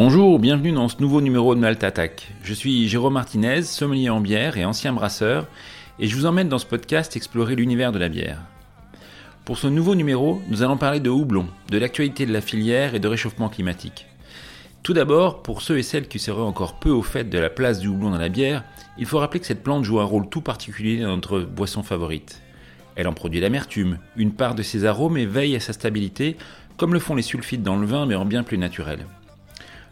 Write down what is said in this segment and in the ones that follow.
Bonjour, bienvenue dans ce nouveau numéro de Malte Attack. Je suis Jérôme Martinez, sommelier en bière et ancien brasseur, et je vous emmène dans ce podcast explorer l'univers de la bière. Pour ce nouveau numéro, nous allons parler de houblon, de l'actualité de la filière et de réchauffement climatique. Tout d'abord, pour ceux et celles qui seraient encore peu au fait de la place du houblon dans la bière, il faut rappeler que cette plante joue un rôle tout particulier dans notre boisson favorite. Elle en produit l'amertume, une part de ses arômes et veille à sa stabilité, comme le font les sulfites dans le vin mais en bien plus naturel.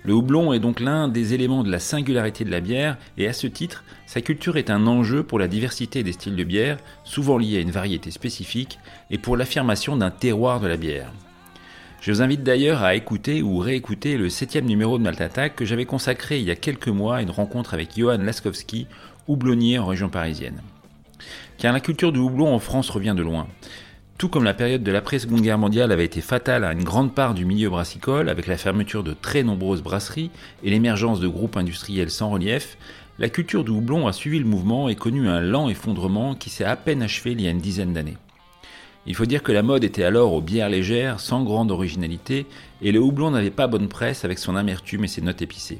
Le houblon est donc l'un des éléments de la singularité de la bière et à ce titre, sa culture est un enjeu pour la diversité des styles de bière, souvent liés à une variété spécifique, et pour l'affirmation d'un terroir de la bière. Je vous invite d'ailleurs à écouter ou réécouter le septième numéro de Malt Attack que j'avais consacré il y a quelques mois à une rencontre avec Johan Laskowski, houblonnier en région parisienne. Car la culture du houblon en France revient de loin. Tout comme la période de l'après-seconde guerre mondiale avait été fatale à une grande part du milieu brassicole, avec la fermeture de très nombreuses brasseries et l'émergence de groupes industriels sans relief, la culture du houblon a suivi le mouvement et connu un lent effondrement qui s'est à peine achevé il y a une dizaine d'années. Il faut dire que la mode était alors aux bières légères, sans grande originalité, et le houblon n'avait pas bonne presse avec son amertume et ses notes épicées.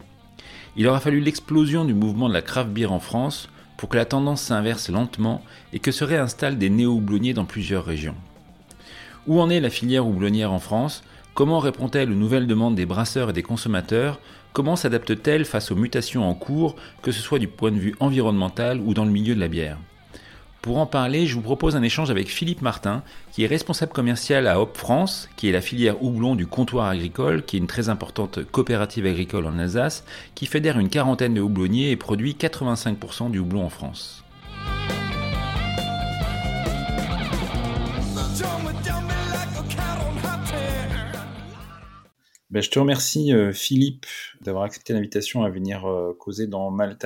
Il aura fallu l'explosion du mouvement de la craft beer en France pour que la tendance s'inverse lentement et que se réinstallent des néo-houblonniers dans plusieurs régions. Où en est la filière houblonnière en France? Comment répond-elle aux nouvelles demandes des brasseurs et des consommateurs? Comment s'adapte-t-elle face aux mutations en cours, que ce soit du point de vue environnemental ou dans le milieu de la bière? Pour en parler, je vous propose un échange avec Philippe Martin, qui est responsable commercial à Hop France, qui est la filière houblon du comptoir agricole, qui est une très importante coopérative agricole en Alsace, qui fédère une quarantaine de houblonniers et produit 85% du houblon en France. Ben, je te remercie euh, Philippe d'avoir accepté l'invitation à venir euh, causer dans Malte.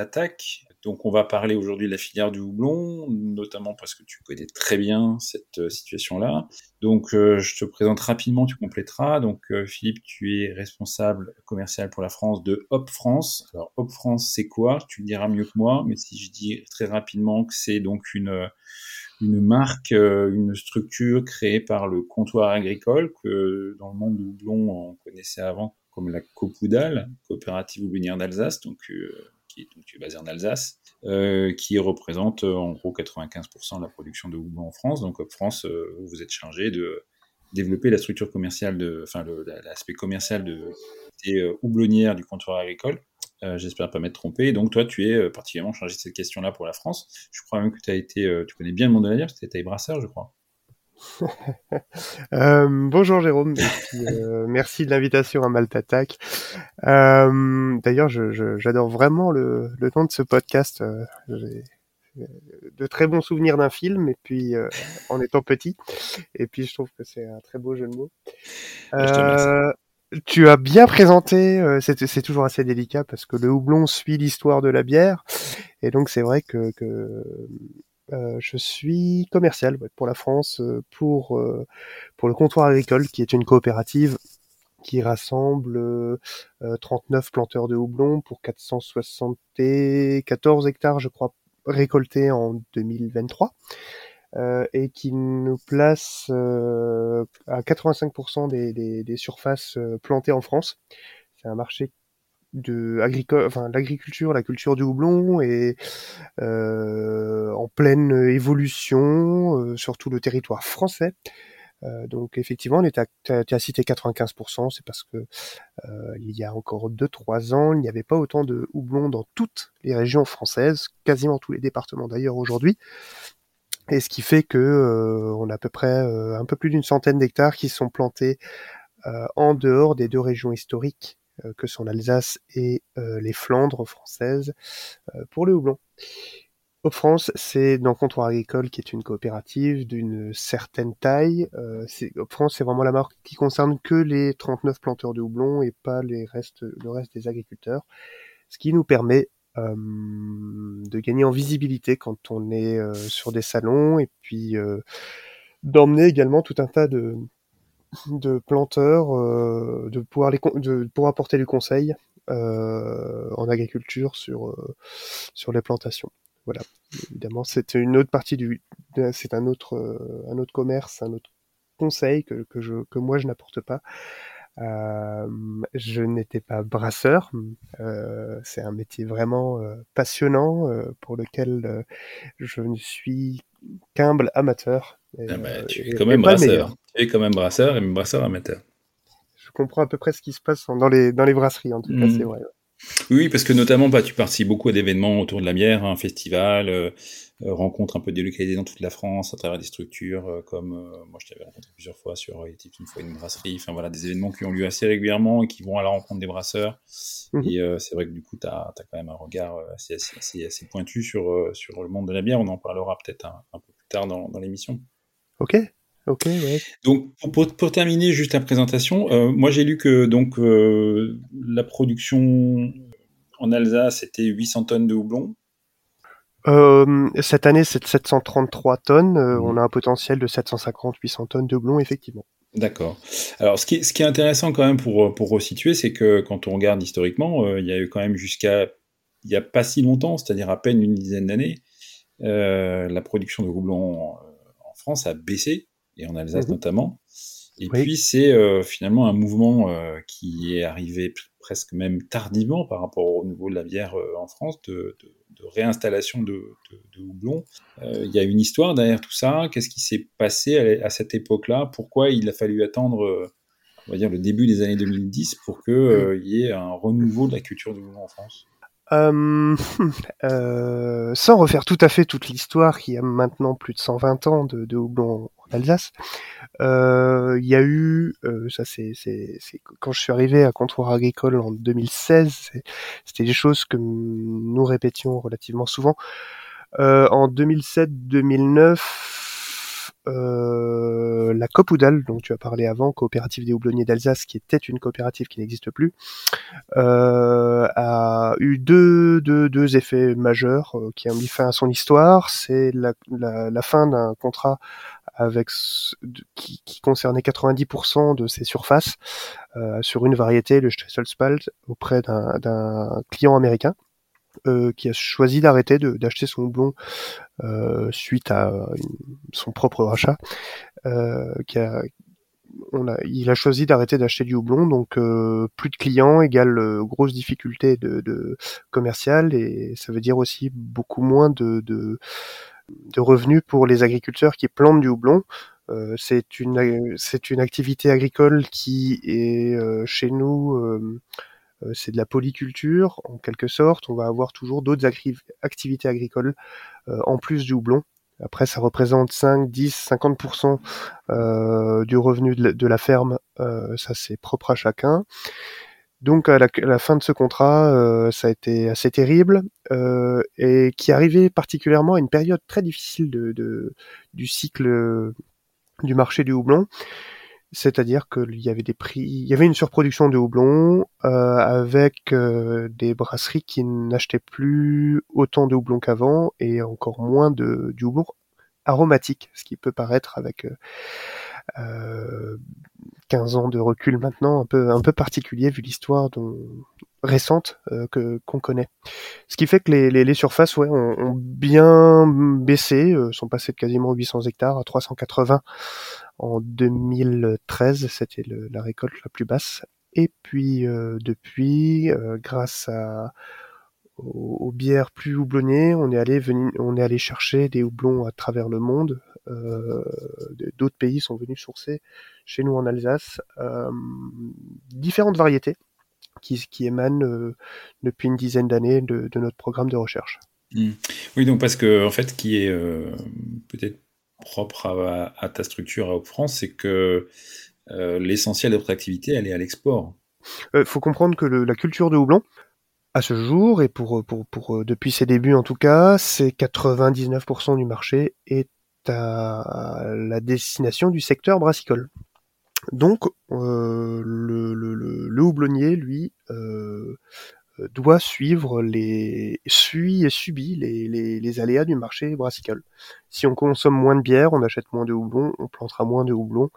Donc on va parler aujourd'hui de la filière du houblon, notamment parce que tu connais très bien cette euh, situation-là. Donc euh, je te présente rapidement, tu compléteras. Donc euh, Philippe, tu es responsable commercial pour la France de Hop France. Alors Hop France, c'est quoi? Tu le diras mieux que moi, mais si je dis très rapidement que c'est donc une une marque, une structure créée par le comptoir agricole que dans le monde du houblon on connaissait avant comme la Copoudal, coopérative houblonnière d'Alsace. Donc qui, est basé en Alsace, euh, qui représente euh, en gros 95% de la production de houblon en France. Donc Hop France, euh, vous êtes chargé de développer la structure commerciale, enfin l'aspect commercial de des houblonnières du comptoir agricole. J'espère pas m'être trompé. Donc toi, tu es particulièrement chargé de cette question-là pour la France. Je crois même que tu as été, tu connais bien le monde de la bière, tu étais brasseur, je crois. Euh, bonjour Jérôme, euh, merci de l'invitation à Malte Attack. Euh, d'ailleurs, j'adore vraiment le, le nom de ce podcast. J'ai de très bons souvenirs d'un film, et puis en étant petit, et puis je trouve que c'est un très beau jeu de mots. tu as bien présenté, c'est toujours assez délicat parce que le houblon suit l'histoire de la bière, et donc c'est vrai que, que euh, je suis commercial pour la France, euh, pour euh, pour le comptoir agricole, qui est une coopérative qui rassemble 39 planteurs de houblon pour 474 hectares, je crois, récoltés en 2023. Euh, et qui nous place euh, à 85% des, des, des, surfaces plantées en France. C'est un marché de agricole, enfin l'agriculture, la culture du houblon est euh, pleine évolution euh, sur tout le territoire français. Euh, donc effectivement, on est à, tu as cité 95%, c'est parce que euh, il y a encore 2-3 ans, il n'y avait pas autant de houblon dans toutes les régions françaises, quasiment tous les départements d'ailleurs aujourd'hui. Et ce qui fait que euh, on a à peu près un peu plus d'une centaine d'hectares qui sont plantés en dehors des deux régions historiques euh, que sont l'Alsace et euh, les Flandres françaises euh, pour le houblon. Au France, c'est dans Comptoir Agricole, qui est une coopérative d'une certaine taille. Euh, France, c'est vraiment la marque qui concerne que les 39 planteurs de houblon et pas le reste des agriculteurs. Ce qui nous permet euh, de gagner en visibilité quand on est sur des salons et puis d'emmener également tout un tas de, de planteurs, euh, de pouvoir les de pouvoir apporter du conseil euh, en agriculture sur euh, sur les plantations. Voilà, évidemment, c'est une autre partie du, c'est un autre un autre commerce, un autre conseil que que je que moi je n'apporte pas. Euh, je n'étais pas brasseur. Euh, c'est un métier vraiment euh, passionnant pour lequel je ne suis qu'humble amateur. Ah bah, tu es quand même brasseur. Tu es quand même brasseur et brasseur amateur. Je comprends à peu près ce qui se passe dans les, dans les brasseries, en tout cas, mmh. c'est vrai. Oui, parce que notamment, bah, tu participes beaucoup à d'événements autour de la bière, un festival, euh, euh, rencontres un peu délocalisées dans toute la France à travers des structures euh, comme, moi je t'avais rencontré plusieurs fois sur une fois une brasserie, enfin voilà, des événements qui ont lieu assez régulièrement et qui vont à la rencontre des brasseurs. Mmh et c'est vrai que du coup, tu as, quand même un regard assez, assez, assez, pointu sur, sur le monde de la bière. On en parlera peut-être un, un, peu plus tard dans, dans l'émission. Ok, Ok, Donc, pour, terminer juste la présentation, euh, moi j'ai lu que donc euh, la production en Alsace était 800 tonnes de houblon. Euh, cette année, c'est 733 tonnes. Mmh. On a un potentiel de 750-800 tonnes de houblon, effectivement. D'accord. Alors, ce qui, ce qui, est intéressant quand même pour, pour resituer, c'est que quand on regarde historiquement, il y a eu quand même jusqu'à il n'y a pas si longtemps, c'est-à-dire à peine une dizaine d'années, la production de houblon en France a baissé et en Alsace mmh notamment. Et puis c'est euh, finalement un mouvement euh, qui est arrivé presque même tardivement par rapport au niveau de la bière euh, en France, de, réinstallation de, houblon. Il y a une histoire derrière tout ça. Qu'est-ce qui s'est passé à, cette époque-là? Pourquoi il a fallu attendre, on va dire, le début des années 2010 pour qu'il mmh. y ait un renouveau de la culture du houblon en France? Euh, euh, sans refaire tout à fait toute l'histoire qui a maintenant plus de 120 ans de, de houblon en Alsace, euh, il y a eu, euh, ça c'est, c'est, quand je suis arrivé à Comptoir Agricole en 2016, c'était des choses que nous répétions relativement souvent. Euh, en 2007-2009, euh, la Copoudal, dont tu as parlé avant, coopérative des houblonniers d'Alsace, qui était une coopérative qui n'existe plus, euh, a eu deux, deux, deux effets majeurs qui ont mis fin à son histoire. C'est la, la, la, fin d'un contrat avec qui, qui, concernait 90% de ses surfaces euh, sur une variété, le Stresselspalt, auprès d'un client américain. Euh, qui a choisi d'arrêter d'acheter son houblon euh, suite à son propre rachat, euh, qui a, on a, il a choisi d'arrêter d'acheter du houblon, donc plus de clients égale grosse difficulté de, de commerciale et ça veut dire aussi beaucoup moins de, de, de revenus pour les agriculteurs qui plantent du houblon. Euh, c'est une c'est une activité agricole qui est chez nous euh, c'est de la polyculture en quelque sorte. On va avoir toujours d'autres activités agricoles euh, en plus du houblon. Après, ça représente 5, 10, 50% euh, du revenu de la, ferme. ça, c'est propre à chacun. Donc à la, fin de ce contrat, ça a été assez terrible et qui arrivait particulièrement à une période très difficile de, du cycle du marché du houblon. C'est-à-dire qu'il y avait des prix, il y avait une surproduction de houblon euh, avec euh, des brasseries qui n'achetaient plus autant de houblon qu'avant et encore moins de du houblon aromatique, ce qui peut paraître avec euh, 15 ans de recul maintenant un peu un peu particulier vu l'histoire dont, récente euh, que qu'on connaît. Ce qui fait que les, les, surfaces ouais, ont, bien baissé, euh, sont passées de quasiment 800 hectares à 380 en 2013, c'était la récolte la plus basse. Et puis euh, depuis, grâce à aux, bières plus houblonnées, on est allé on est allé chercher des houblons à travers le monde. D'autres pays sont venus sourcer chez nous en Alsace différentes variétés qui, qui émane euh, depuis une dizaine d'années de, notre programme de recherche. Mmh. Oui, donc parce que en fait, qui est euh, peut-être propre à, ta structure à Haute France, c'est que euh, l'essentiel de votre activité, elle est à l'export. Il faut comprendre que la culture de houblon, à ce jour, et pour, pour, pour depuis ses débuts en tout cas, c'est 99% du marché est à la destination du secteur brassicole. Donc euh, le, le, le, houblonnier, lui, euh, doit suivre les suit et subit les, les, les, aléas du marché brassicole. Si on consomme moins de bière, on achète moins de houblon, on plantera moins de houblon.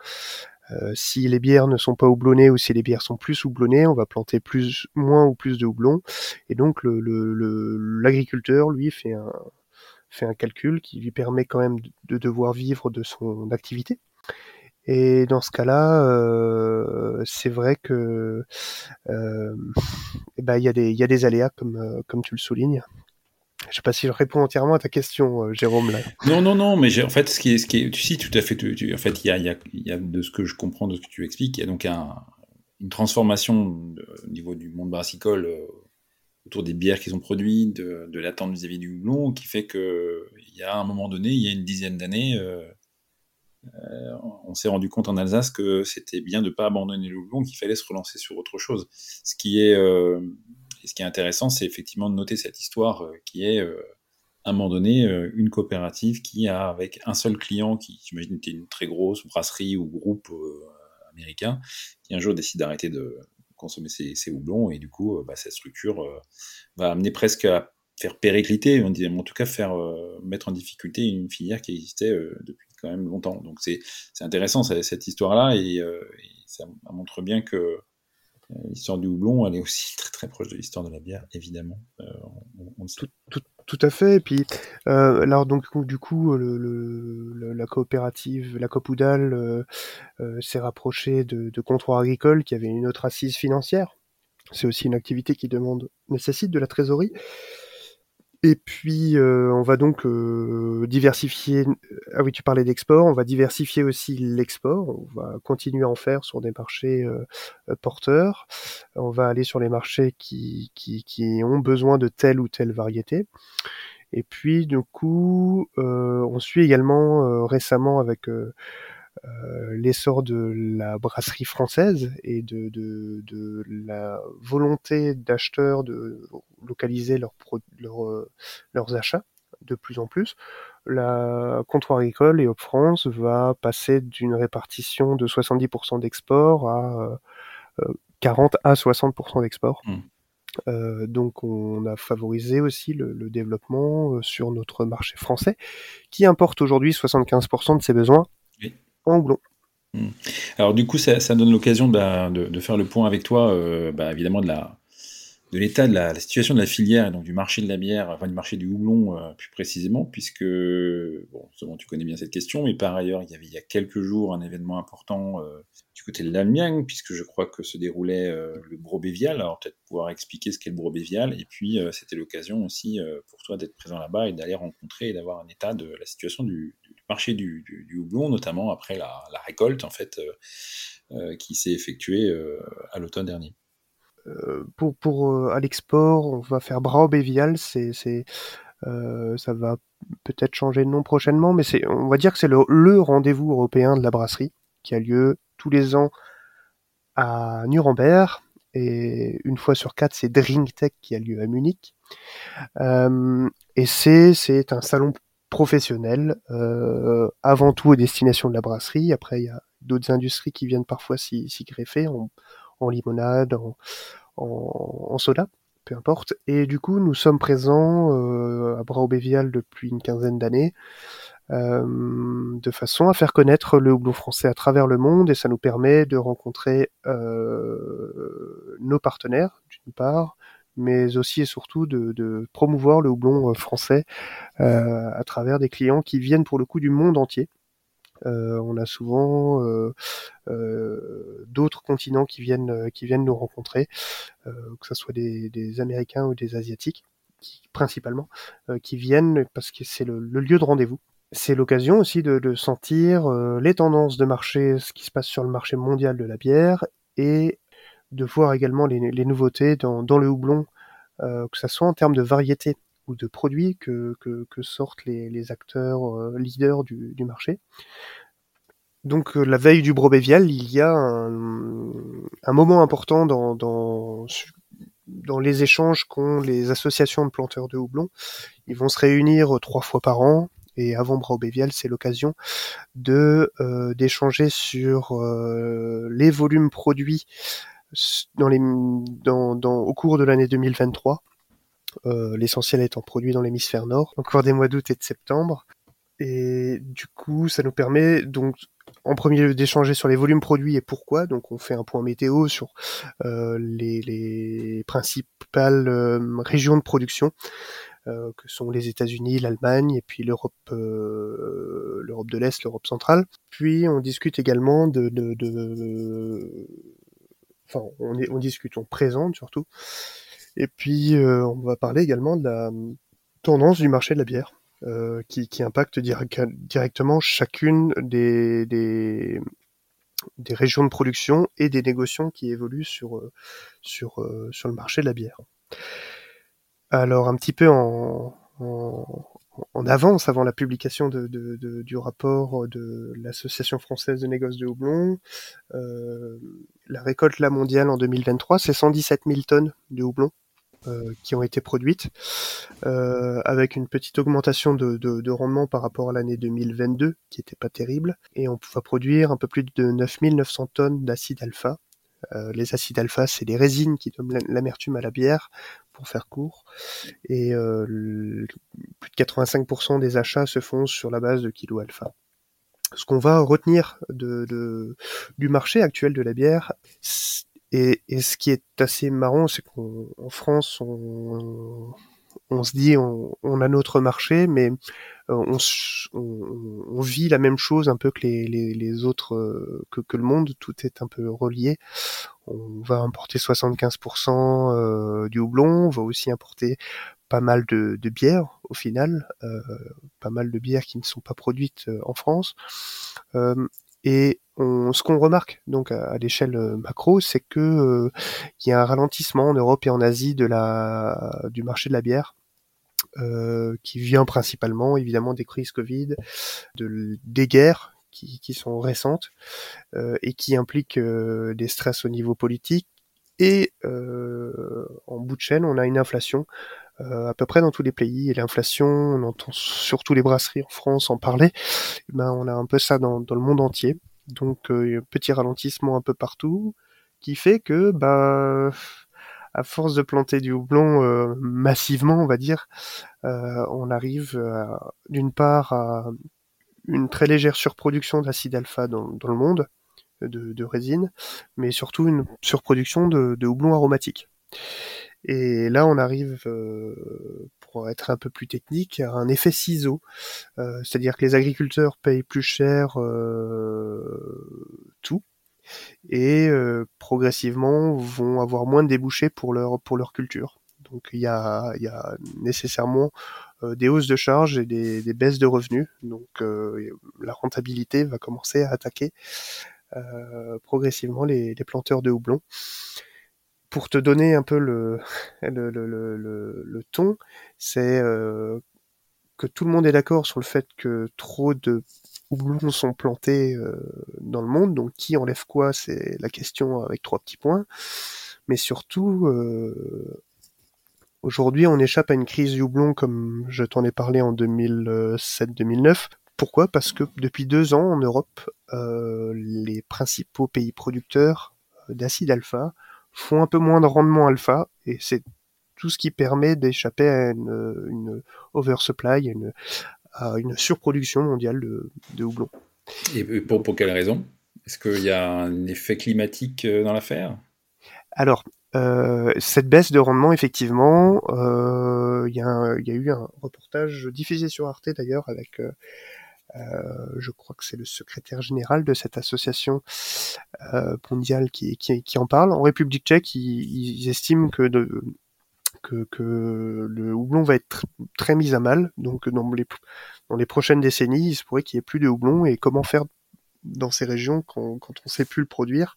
Euh, si les bières ne sont pas houblonnées ou si les bières sont plus houblonnées, on va planter plus, moins ou plus de houblon. Et donc l'agriculteur, le, lui, fait un, fait un calcul qui lui permet quand même de devoir vivre de son activité Et dans ce cas-là, euh, c'est vrai que euh, eh ben, y y a des aléas comme euh, comme tu le soulignes. Je sais pas si je réponds entièrement à ta question, euh, Jérôme. Là. Non, non, non, mais en fait, ce qui est, ce qui est, tu sais, tout à fait. En fait, il y a, y, a, y a, de ce que je comprends de ce que tu expliques, il y a donc un, une transformation au niveau du monde brassicole autour des bières qui sont produites, de, de l'attente vis-à-vis du houblon, qui fait que il y a un moment donné, il y a une dizaine d'années, euh, euh, on s'est rendu compte en Alsace que c'était bien de ne pas abandonner le houblon, qu'il fallait se relancer sur autre chose. Ce qui est, euh, ce qui est intéressant, c'est effectivement de noter cette histoire euh, qui est, euh, à un moment donné, une coopérative qui a, avec un seul client, qui j'imagine était une très grosse brasserie ou groupe américain, qui un jour décide d'arrêter de consommer ses, houblons, et du coup, bah, cette structure va amener presque à faire péricliter, en tout cas faire mettre en difficulté une filière qui existait depuis quand même longtemps. Donc c'est intéressant cette histoire-là et, euh, et, ça montre bien que euh, l'histoire du houblon, elle est aussi très très proche de l'histoire de la bière, évidemment. Euh, tout, à fait. Et puis, euh, donc du coup, la coopérative, la Copoudal, euh, euh, s'est rapprochée de, de agricoles qui avait une autre assise financière. C'est aussi une activité qui demande nécessite de la trésorerie. Et puis, euh, on va donc euh, diversifier. Ah oui, tu parlais d'export. On va diversifier aussi l'export. On va continuer à en faire sur des marchés euh, porteurs. On va aller sur les marchés qui, qui, qui, ont besoin de telle ou telle variété. Et puis, du coup, on suit également récemment avec euh, l'essor de la brasserie française et de, de, de la volonté d'acheteurs de localiser leur leur, euh, leurs achats de plus en plus, la comptoir agricole et Hop France va passer d'une répartition de 70% d'export à euh, 40 à 60% d'export. Mmh. Euh, donc on a favorisé aussi le, le développement euh, sur notre marché français, qui importe aujourd'hui 75% de ses besoins oui houblon. Mmh. Alors du coup, ça, donne l'occasion bah, de, faire le point avec toi, euh, bah, évidemment de l'état de la, situation de la filière et donc du marché de la bière, enfin du marché du houblon euh, plus précisément, puisque bon, tu connais bien cette question, mais par ailleurs il y avait il y a quelques jours un événement important euh, du côté de l'Allemagne, puisque je crois que se déroulait le Brobévial. Alors peut-être pouvoir expliquer ce qu'est le Brobévial, et puis c'était l'occasion aussi pour toi d'être présent là-bas et d'aller rencontrer et d'avoir un état de la situation du marché du, du, houblon, notamment après la, récolte en fait qui s'est effectuée à l'automne dernier. Euh, pour pour euh, à l'export, on va faire Brau-Bévial, c'est c'est euh, ça va peut-être changer de nom prochainement, mais c'est on va dire que c'est le, rendez-vous européen de la brasserie qui a lieu tous les ans à Nuremberg et une fois sur quatre c'est Drinktech qui a lieu à Munich euh, et c'est c'est un salon professionnel euh, avant tout aux destinations de la brasserie après il y a d'autres industries qui viennent parfois s'y greffer en limonade, en, soda, peu importe. Et du coup, nous sommes présents euh, à Brau-Bévial depuis une quinzaine d'années, euh, de façon à faire connaître le houblon français à travers le monde, et ça nous permet de rencontrer nos partenaires, d'une part, mais aussi et surtout de, de promouvoir le houblon français euh, à travers des clients qui viennent pour le coup du monde entier. Euh, on a souvent euh, euh, d'autres continents qui viennent qui viennent nous rencontrer, que ce soit des, des, Américains ou des Asiatiques, qui, principalement, qui viennent parce que c'est le, le lieu de rendez-vous c'est l'occasion aussi de, de sentir euh, les tendances de marché, ce qui se passe sur le marché mondial de la bière, et de voir également les, les nouveautés dans, dans, le houblon, euh, que ce soit en termes de variété ou de produits que, que, que sortent les, les acteurs euh, leaders du, du, marché. Donc la veille du Brobévial, il y a un, un moment important dans, dans, dans les échanges qu'ont les associations de planteurs de houblon. Ils vont se réunir trois fois par an, et avant Brau-Bévial, c'est l'occasion de euh, d'échanger sur euh, les volumes produits dans les dans, dans au cours de l'année 2023. Euh, L'essentiel étant produit dans l'hémisphère nord, encore des mois d'août et de septembre. Et du coup, ça nous permet donc en premier lieu d'échanger sur les volumes produits et pourquoi. Donc on fait un point météo sur euh, les, les, principales euh, régions de production, euh, que sont les États-Unis, l'Allemagne et puis l'Europe euh, l'Europe de l'Est, l'Europe centrale. Puis on discute également de, de, de... enfin on, discute, on présente surtout. Et puis euh, on va parler également de la tendance du marché de la bière. Euh, qui, impacte directement chacune des, régions de production et des négociants qui évoluent sur, euh, euh, le marché de la bière. Alors un petit peu en, en avance, avant la publication de, de, de, du rapport de l'Association française de négoce de houblon, euh, la récolte la mondiale en 2023, c'est 117 000 tonnes de houblon euh, qui ont été produites, euh, avec une petite augmentation de, de, de rendement par rapport à l'année 2022, qui était pas terrible, et on va produire un peu plus de 9900 tonnes d'acide alpha. Euh, les acides alpha, c'est les résines qui donnent l'amertume à la bière, pour faire court, et euh, 85% des achats se font sur la base de kilo alpha. Ce qu'on va retenir de, du marché actuel de la bière, et, et, ce qui est assez marrant, c'est qu'en France, on, on, se dit on, on, a notre marché, mais euh, on, on, vit la même chose un peu que les, les, les autres, euh, que, que, le monde. Tout est un peu relié. On va importer 75% euh, du houblon, on va aussi importer pas mal de, de bières au final, euh, pas mal de bières qui ne sont pas produites en France. Euh, et ce qu'on remarque donc à, l'échelle euh, macro, c'est que euh, il y a un ralentissement en Europe et en Asie du marché de la bière. Euh, qui vient principalement évidemment des crises Covid, de, des guerres qui, sont récentes et qui impliquent des stress au niveau politique. Et en bout de chaîne, on a une inflation à peu près dans tous les pays. Et l'inflation, on entend surtout les brasseries en France en parler. Eh ben, on a un peu ça dans le monde entier. Donc euh, petit ralentissement un peu partout, qui fait que bah à force de planter du houblon euh, massivement, on va dire, euh, on arrive d'une part à une très légère surproduction d'acide alpha dans, le monde, de, de, résine, mais surtout une surproduction de, de houblon aromatique. Et là, on arrive, euh, pour être un peu plus technique, un effet ciseau, euh, c'est-à-dire que les agriculteurs payent plus cher euh, tout et progressivement vont avoir moins de débouchés pour leur pour leur culture. Donc il y a, y a nécessairement des hausses de charges et des, des baisses de revenus. Donc la rentabilité va commencer à attaquer progressivement les, les planteurs de houblon pour te donner un peu le, ton, c'est euh, que tout le monde est d'accord sur le fait que trop de houblons sont plantés euh, dans le monde, donc qui enlève quoi, c'est la question avec trois petits points. Mais surtout, euh, aujourd'hui, on échappe à une crise du houblon comme je t'en ai parlé en 2007-2009. Pourquoi? Parce que depuis deux ans en Europe, les principaux pays producteurs d'acide alpha font un peu moins de rendement alpha, et c'est tout ce qui permet d'échapper à une, une oversupply, à une, à une, surproduction mondiale de, de houblon. Et pour, pour quelle raison? Est-ce qu'il y a un effet climatique euh, dans l'affaire? Alors, euh, cette baisse de rendement, effectivement, euh, il y, y, a eu un reportage diffusé sur Arte d'ailleurs avec euh, euh, je crois que c'est le secrétaire général de cette association euh, mondiale qui, qui, qui, en parle. En République tchèque, ils, ils estiment que, de, que, que, le houblon va être très mis à mal. Donc dans les, dans les prochaines décennies, il se pourrait qu'il n'y ait plus de houblon et comment faire dans ces régions quand, quand on ne sait plus le produire?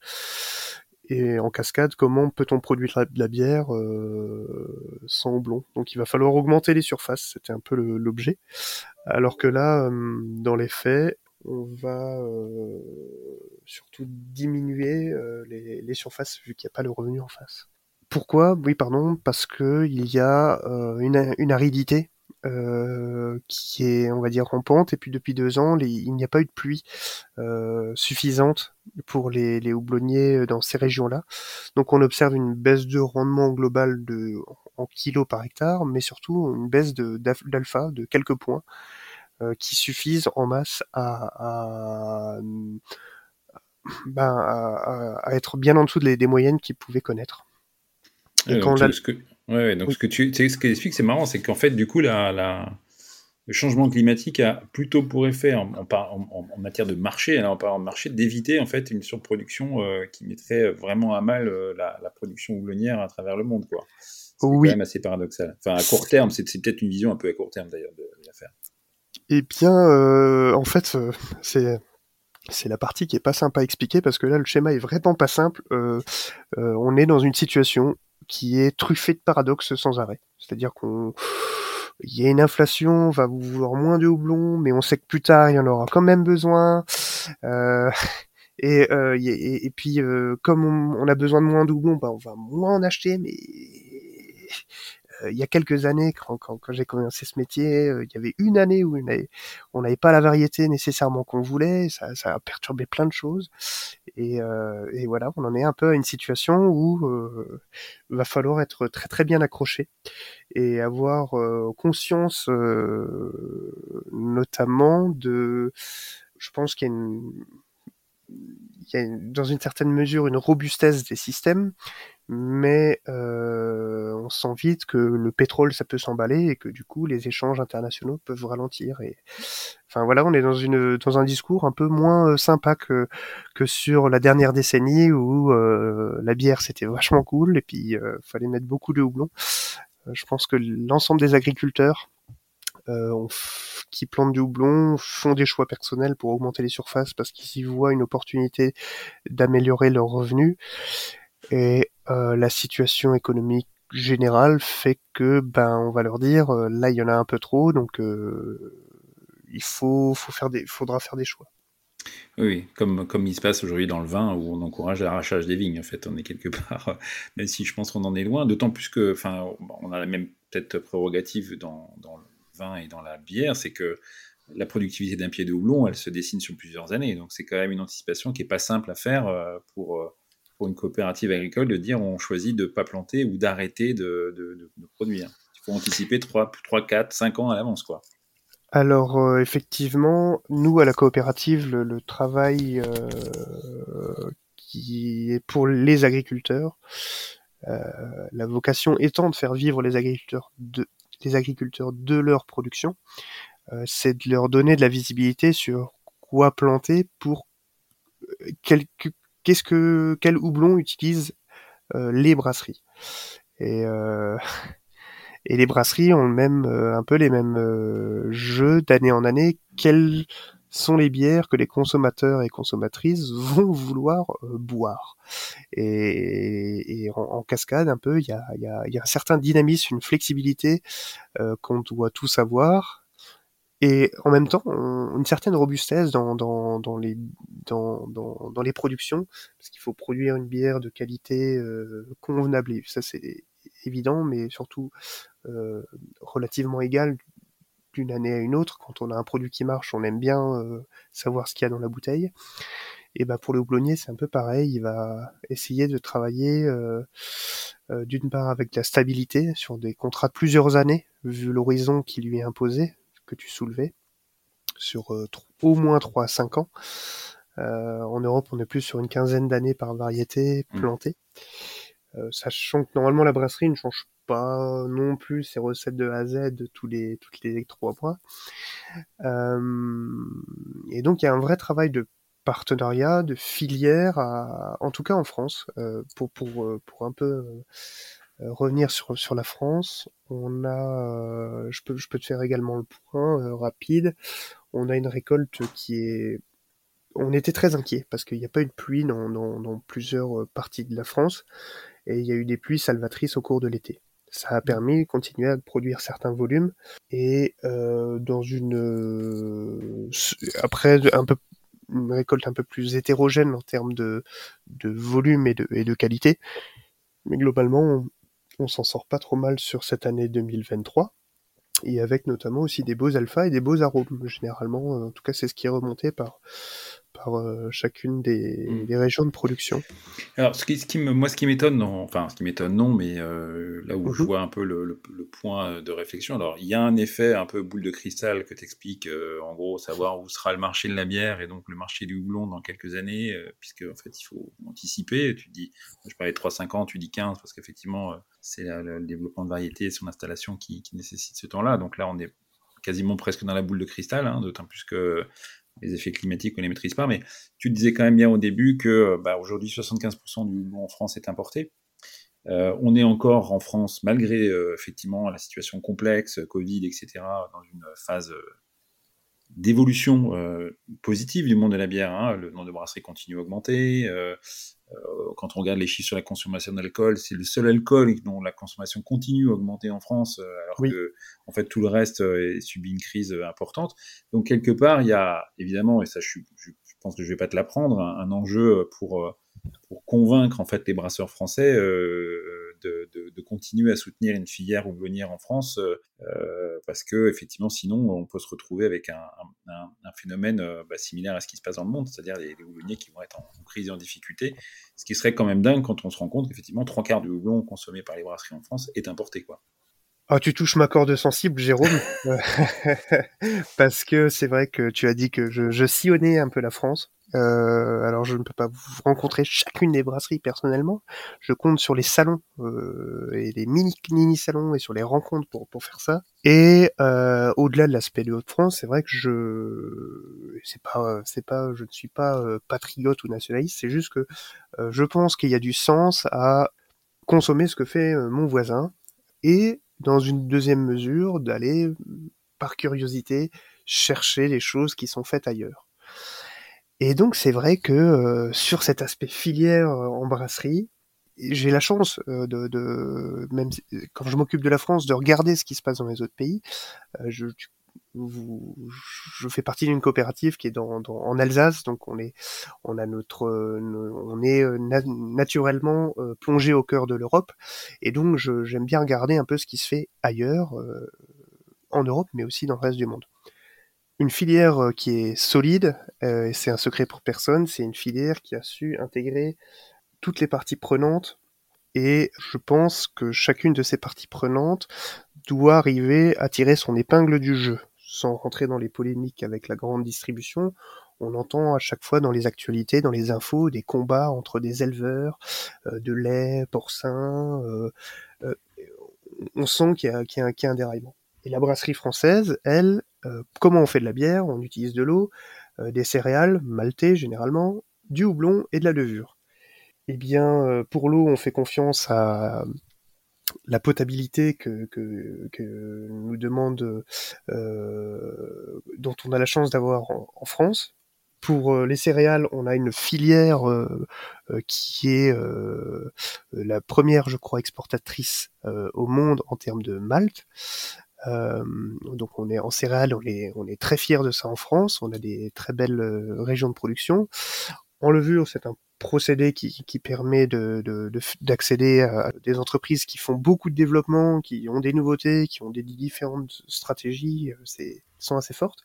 Et en cascade, comment peut-on produire de la bière euh, sans houblon? Donc il va falloir augmenter les surfaces, c'était un peu l'objet. Alors que là, dans les faits, on va euh, surtout diminuer euh, les, surfaces vu qu'il n'y a pas le revenu en face. Pourquoi? Oui, pardon, parce que il y a une aridité euh, qui est, on va dire, rampante. Et puis depuis deux ans, les, il n'y a pas eu de pluie euh, suffisante pour les, les, houblonniers dans ces régions-là. Donc on observe une baisse de rendement global de, en kilos par hectare, mais surtout une baisse d'alpha de, de, quelques points euh, qui suffisent en masse à, à, ben, à, à être bien en dessous des, des moyennes qu'ils pouvaient connaître. Et, quand Ouais, donc ce que tu, ce explique, c'est marrant, c'est qu'en fait, du coup, la, la, le changement climatique a plutôt pour effet, en, matière de marché, en parlant de marché, d'éviter en fait une surproduction euh, qui mettrait vraiment à mal euh, la, production houblonnière à travers le monde. Quoi. C'est quand même assez paradoxal. Enfin, à court terme, c'est, peut-être une vision un peu à court terme d'ailleurs de, l'affaire. Eh bien, euh, en fait, c'est c'est la partie qui est pas simple à expliquer parce que là le schéma est vraiment pas simple. on est dans une situation qui est truffée de paradoxes sans arrêt. C'est-à-dire qu'on il y a une inflation, on va vouloir moins de houblon, mais on sait que plus tard, il y en aura quand même besoin. Euh, et, euh, et, puis, euh, comme on, a besoin de moins de houblon, bah, on va moins en acheter, mais il y a quelques années, quand, j'ai commencé ce métier, euh, il y avait une année où on n'avait pas la variété nécessairement qu'on voulait, ça, a perturbé plein de choses. Et, euh, et, voilà, on en est un peu à une situation où il va falloir être très très bien accroché et avoir conscience notamment de... Je pense qu'il y a une y a dans une certaine mesure une robustesse des systèmes, mais euh, on sent vite que le pétrole ça peut s'emballer et que du coup les échanges internationaux peuvent ralentir et enfin voilà on est dans une dans un discours un peu moins euh, sympa que que sur la dernière décennie où euh, la bière c'était vachement cool et puis euh, fallait mettre beaucoup de houblon. Je pense que l'ensemble des agriculteurs qui plantent du houblon font des choix personnels pour augmenter les surfaces parce qu'ils y voient une opportunité d'améliorer leurs revenus. Et euh, la situation économique générale fait que ben on va leur dire euh, là il y en a un peu trop donc euh, il faut, faut faudra faire des choix. Oui, comme, comme il se passe aujourd'hui dans le vin, où on encourage l'arrachage des vignes, en fait, on est quelque part, même si je pense qu'on en est loin, d'autant plus que, enfin, on a la même peut-être prérogative dans, dans, le vin et dans la bière, c'est que la productivité d'un pied de houblon, elle se dessine sur plusieurs années, donc c'est quand même une anticipation qui est pas simple à faire pour pour une coopérative agricole de dire on choisit de ne pas planter ou d'arrêter de, de, produire. Il faut anticiper 3, 3 4, 5 ans à l'avance. quoi. Alors euh, effectivement, nous à la coopérative, le, travail euh, qui est pour les agriculteurs, euh, la vocation étant de faire vivre les agriculteurs de, les agriculteurs de leur production, c'est de leur donner de la visibilité sur quoi planter pour quelques qu'est-ce que quel houblon utilisent euh, les brasseries. Et euh, et les brasseries ont même euh, un peu les mêmes jeux d'année en année. Quelles sont les bières que les consommateurs et consommatrices vont vouloir boire? Et, en, cascade un peu il y a, y, a, y a, un certain dynamisme une flexibilité qu'on doit tous avoir et en même temps une certaine robustesse dans, dans, dans les, dans, dans, les productions, parce qu'il faut produire une bière de qualité euh, convenable, et ça c'est évident, mais surtout euh, relativement égal d'une année à une autre. Quand on a un produit qui marche, on aime bien euh, savoir ce qu'il y a dans la bouteille. Et ben pour le houblonnier, c'est un peu pareil. Il va essayer de travailler euh, euh, d'une part avec la stabilité sur des contrats de plusieurs années, vu l'horizon qui lui est imposé, que tu soulevais sur euh, au moins 3 à 5 ans. Euh, en Europe, on est plus sur une quinzaine d'années par variété mmh. plantée. Euh, sachant que normalement la brasserie ne change pas non plus ses recettes de A à Z tous les toutes les trois mois. et donc il y a un vrai travail de partenariat, de filière, en tout cas en France, pour pour pour un peu revenir sur, sur la France, on a, euh, je, peux, je peux te faire également le point euh, rapide, on a une récolte qui est... On était très inquiet parce qu'il n'y a pas eu de pluie dans, dans, dans, plusieurs parties de la France et il y a eu des pluies salvatrices au cours de l'été. Ça a permis de continuer à produire certains volumes et euh, dans une après un peu une récolte un peu plus hétérogène en termes de, de volume et de, et de qualité. Mais globalement, on s'en sort pas trop mal sur cette année 2023 et avec notamment aussi des beaux alphas et des beaux arômes généralement en tout cas c'est ce qui est remonté par par euh, chacune des, mm. des, régions de production. Alors, ce qui, ce qui me, moi, ce qui m'étonne, enfin, ce qui m'étonne, non, mais euh, là où je mhm. vois un peu le, le, point de réflexion, alors, il y a un effet un peu boule de cristal que t'expliques, euh, en gros, savoir où sera le marché de la bière et donc le marché du houblon dans quelques années, puisque, en fait, il faut anticiper. Tu dis, je parlais de 3-5 ans, tu dis 15, parce qu'effectivement, c'est le, développement de variété et son installation qui, qui nécessite ce temps-là. Donc là, on est quasiment presque dans la boule de cristal, hein, d'autant plus que les effets climatiques, on ne les maîtrise pas. Mais tu disais quand même bien au début que bah, aujourd'hui, 75% du houblon en France est importé. Euh, on est encore en France, malgré euh, effectivement la situation complexe, Covid, etc., dans une phase euh, d'évolution positive du monde de la bière. Hein. Le nombre de brasseries continue à augmenter. quand on regarde les chiffres sur la consommation d'alcool, c'est le seul alcool dont la consommation continue à augmenter en France, alors que en fait tout le reste subit une crise importante. Donc quelque part, il y a évidemment, et ça je, pense que je vais pas te l'apprendre, un, enjeu pour pour convaincre en fait les brasseurs français euh, de, continuer à soutenir une filière houblonnière en France, euh, parce que effectivement, sinon, on peut se retrouver avec un, phénomène euh, bah, similaire à ce qui se passe dans le monde, c'est-à-dire les, houblonniers qui vont être en, crise et en difficulté, ce qui serait quand même dingue quand on se rend compte qu'effectivement, trois quarts du houblon consommé par les brasseries en France est importé, quoi. Ah, tu touches ma corde sensible, Jérôme, parce que c'est vrai que tu as dit que je, sillonnais un peu la France. Euh, alors je ne peux pas vous rencontrer chacune des brasseries personnellement. Je compte sur les salons euh, et les mini mini salons et sur les rencontres pour pour faire ça. Et euh, au-delà de l'aspect de Haute-France, c'est vrai que je c'est pas c'est pas je ne suis pas euh, patriote ou nationaliste. C'est juste que euh, je pense qu'il y a du sens à consommer ce que fait euh, mon voisin et dans une deuxième mesure d'aller par curiosité chercher les choses qui sont faites ailleurs. Et donc c'est vrai que euh, sur cet aspect filière euh, en brasserie, j'ai la chance euh, de, de, même quand je m'occupe de la France, de regarder ce qui se passe dans les autres pays. je, je fais partie d'une coopérative qui est en Alsace, donc on est, on a notre, on est naturellement plongé au cœur de l'Europe, et donc j'aime bien regarder un peu ce qui se fait ailleurs, en Europe, mais aussi dans le reste du monde. Une filière euh, qui est solide, euh, c'est un secret pour personne, c'est une filière qui a su intégrer toutes les parties prenantes, et je pense que chacune de ces parties prenantes doit arriver à tirer son épingle du jeu, sans rentrer dans les polémiques avec la grande distribution. On entend à chaque fois dans les actualités, dans les infos, des combats entre des éleveurs euh, de lait, porcin. on sent qu'il y, y, y, a un déraillement. Et la brasserie française, elle, euh, comment on fait de la bière? On utilise de l'eau, euh, des céréales, maltais généralement, du houblon et de la levure. Eh bien, euh, pour l'eau, on fait confiance à la potabilité que, nous demande, dont on a la chance d'avoir en, France. Pour les céréales, on a une filière qui est la première, je crois, exportatrice au monde en termes de malt. Euh, donc on est en céréales, on est, on est très fier de ça en France. On a des très belles euh, régions de production. En levure, c'est un procédé qui, permet d'accéder de, de, à des entreprises qui font beaucoup de développement, qui ont des nouveautés, qui ont des différentes stratégies, euh, c'est sont assez fortes.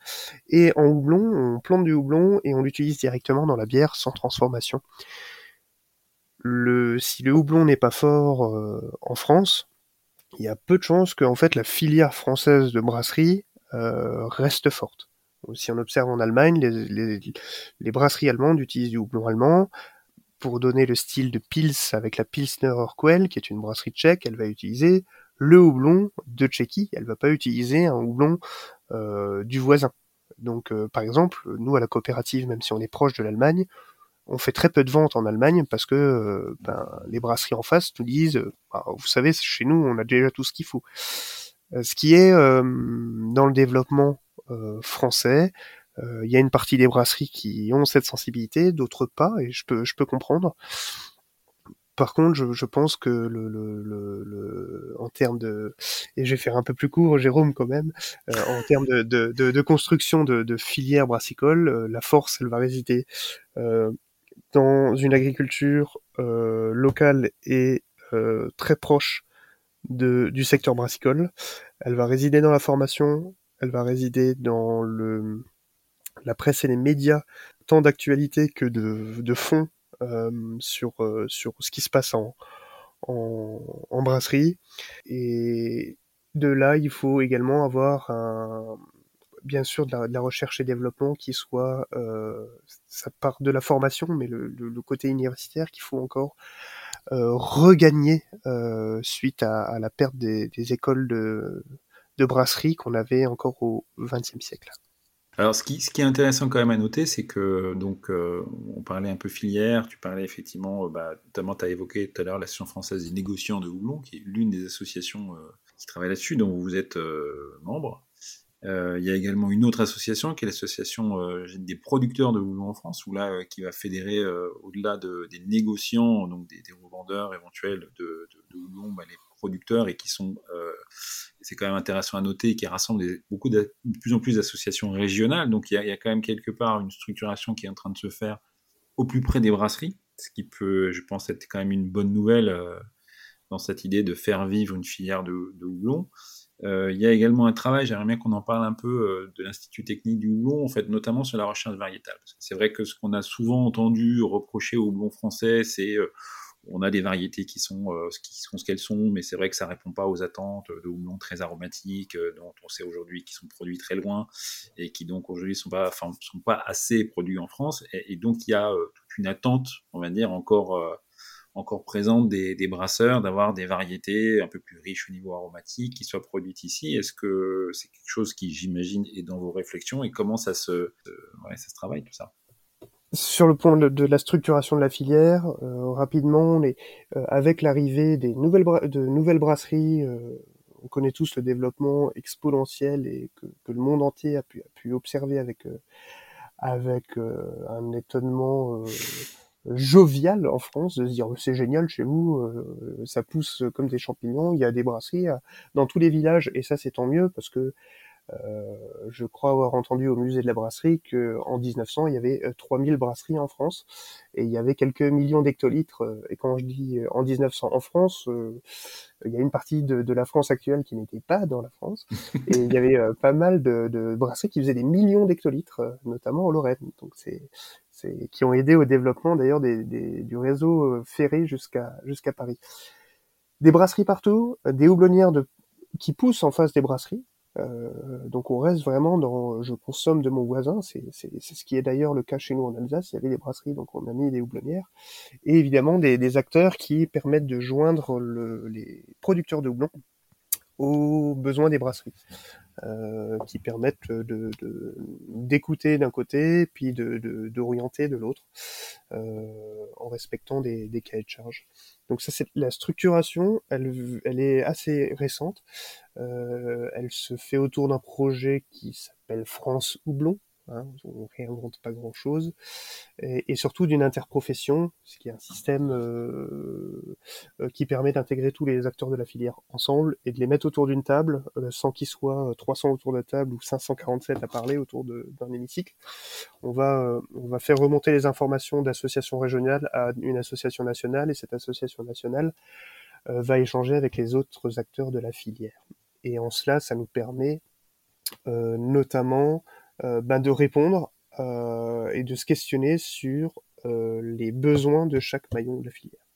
Et en houblon, on plante du houblon et on l'utilise directement dans la bière sans transformation. Si le houblon n'est pas fort en France, il y a peu de chances que en fait la filière française de brasserie euh, reste forte. Si on observe en Allemagne, les, brasseries allemandes utilisent du houblon allemand. Pour donner le style de Pils avec la Pilsner Urquell, qui est une brasserie tchèque, elle va utiliser le houblon de Tchéquie. Elle va pas utiliser un houblon euh, du voisin. Donc, euh, par exemple, nous à la coopérative, même si on est proche de l'Allemagne, on fait très peu de ventes en Allemagne parce que euh, ben, les brasseries en face nous disent, bah, vous savez, chez nous, on a déjà tout ce qu'il faut. Ce qui est dans le développement français, il y a une partie des brasseries qui ont cette sensibilité, d'autres pas, et je peux, je peux comprendre. Par contre, je, je pense que le, le, le, en termes de, et je vais faire un peu plus court, Jérôme, quand même, en termes de, de, construction de, de filières brassicoles, la force, elle va résider dans une agriculture euh, locale et euh, très proche de, du secteur brassicole. Elle va résider dans la formation, elle va résider dans la presse et les médias, tant d'actualité que de, de fond euh, sur, sur ce qui se passe en, brasserie. Et de là, il faut également avoir bien sûr de la, recherche et développement qui soit, euh, ça part de la formation, mais le, côté universitaire qu'il faut encore euh, regagner euh, suite à, la perte des, écoles de, brasserie qu'on avait encore au XXe siècle. Alors, ce qui, est intéressant quand même à noter, c'est que, donc, euh, on parlait un peu filière, tu parlais effectivement, euh, bah, notamment, tu as évoqué tout à l'heure l'Association française des négociants de houblon, qui est l'une des associations euh, qui travaille là-dessus, dont vous êtes membre. il y a également une autre association, qui est l'association des producteurs de houblon en France, où là, qui va fédérer, au-delà de, des négociants, donc des, revendeurs éventuels de houblon, bah, les producteurs et qui sont, euh, c'est quand même intéressant à noter, qui rassemblent beaucoup de, plus en plus d'associations régionales. Donc il y, a, quand même quelque part une structuration qui est en train de se faire au plus près des brasseries, ce qui peut, je pense, être quand même une bonne nouvelle euh, dans cette idée de faire vivre une filière de, houblon. Euh, il y a également un travail, j'aimerais bien qu'on en parle un peu, de l'Institut technique du houblon, en fait, notamment sur la recherche variétale. C'est vrai que ce qu'on a souvent entendu reprocher au houblon français, c'est on a des variétés qui sont, euh, qui sont ce qu'elles sont, mais c'est vrai que ça répond pas aux attentes de houblons très aromatiques, euh, dont on sait aujourd'hui qu'ils sont produits très loin et qui donc aujourd'hui sont pas, enfin, sont pas assez produits en France. Et, donc il y a euh, toute une attente, on va dire encore encore présente des, brasseurs d'avoir des variétés un peu plus riches au niveau aromatique qui soient produites ici. Est-ce que c'est quelque chose qui, j'imagine, est dans vos réflexions et comment ça se travaille tout ça? Sur le point de, la structuration de la filière, euh, rapidement, euh, avec l'arrivée des nouvelles de nouvelles brasseries, euh, on connaît tous le développement exponentiel et que, que le monde entier a pu, a pu observer avec avec un étonnement jovial en France de se dire c'est génial chez vous, ça pousse comme des champignons, il y a des brasseries dans tous les villages et ça c'est tant mieux parce que euh, je crois avoir entendu au musée de la brasserie qu'en 1900, il y avait 3000 euh, brasseries en France et il y avait quelques millions d'hectolitres. Euh, et quand je dis en 1900 en France, il y a une partie de, la France actuelle qui n'était pas dans la France. Et il y avait pas mal de, brasseries qui faisaient des millions d'hectolitres, notamment en Lorraine. Donc c'est qui ont aidé au développement d'ailleurs du réseau ferré jusqu'à jusqu'à Paris. Des brasseries partout, des houblonnières de, qui poussent en face des brasseries. Euh, donc on reste vraiment dans je consomme de mon voisin, c'est ce qui est d'ailleurs le cas chez nous en Alsace, il y avait des brasseries, donc on a mis des houblonnières, et évidemment des, des acteurs qui permettent de joindre le, les producteurs de houblon aux besoins des brasseries, euh, qui permettent de d'écouter d'un côté, puis de d'orienter de, l'autre, euh, en respectant des, des cahiers de charge. Donc ça, c'est la structuration, elle, est assez récente. Euh, elle se fait autour d'un projet qui s'appelle France Houblon, Hein, on réinvente pas grand-chose, et, surtout d'une interprofession, ce qui est un système euh, euh, qui permet d'intégrer tous les acteurs de la filière ensemble et de les mettre autour d'une table, euh, sans qu'ils soient 300 autour de la table ou 547 à parler autour d'un hémicycle. On va, on va faire remonter les informations d'associations régionales à une association nationale, et cette association nationale va échanger avec les autres acteurs de la filière. Et en cela, ça nous permet notamment ben de répondre euh, et de se questionner sur euh, les besoins de chaque maillon de la filière.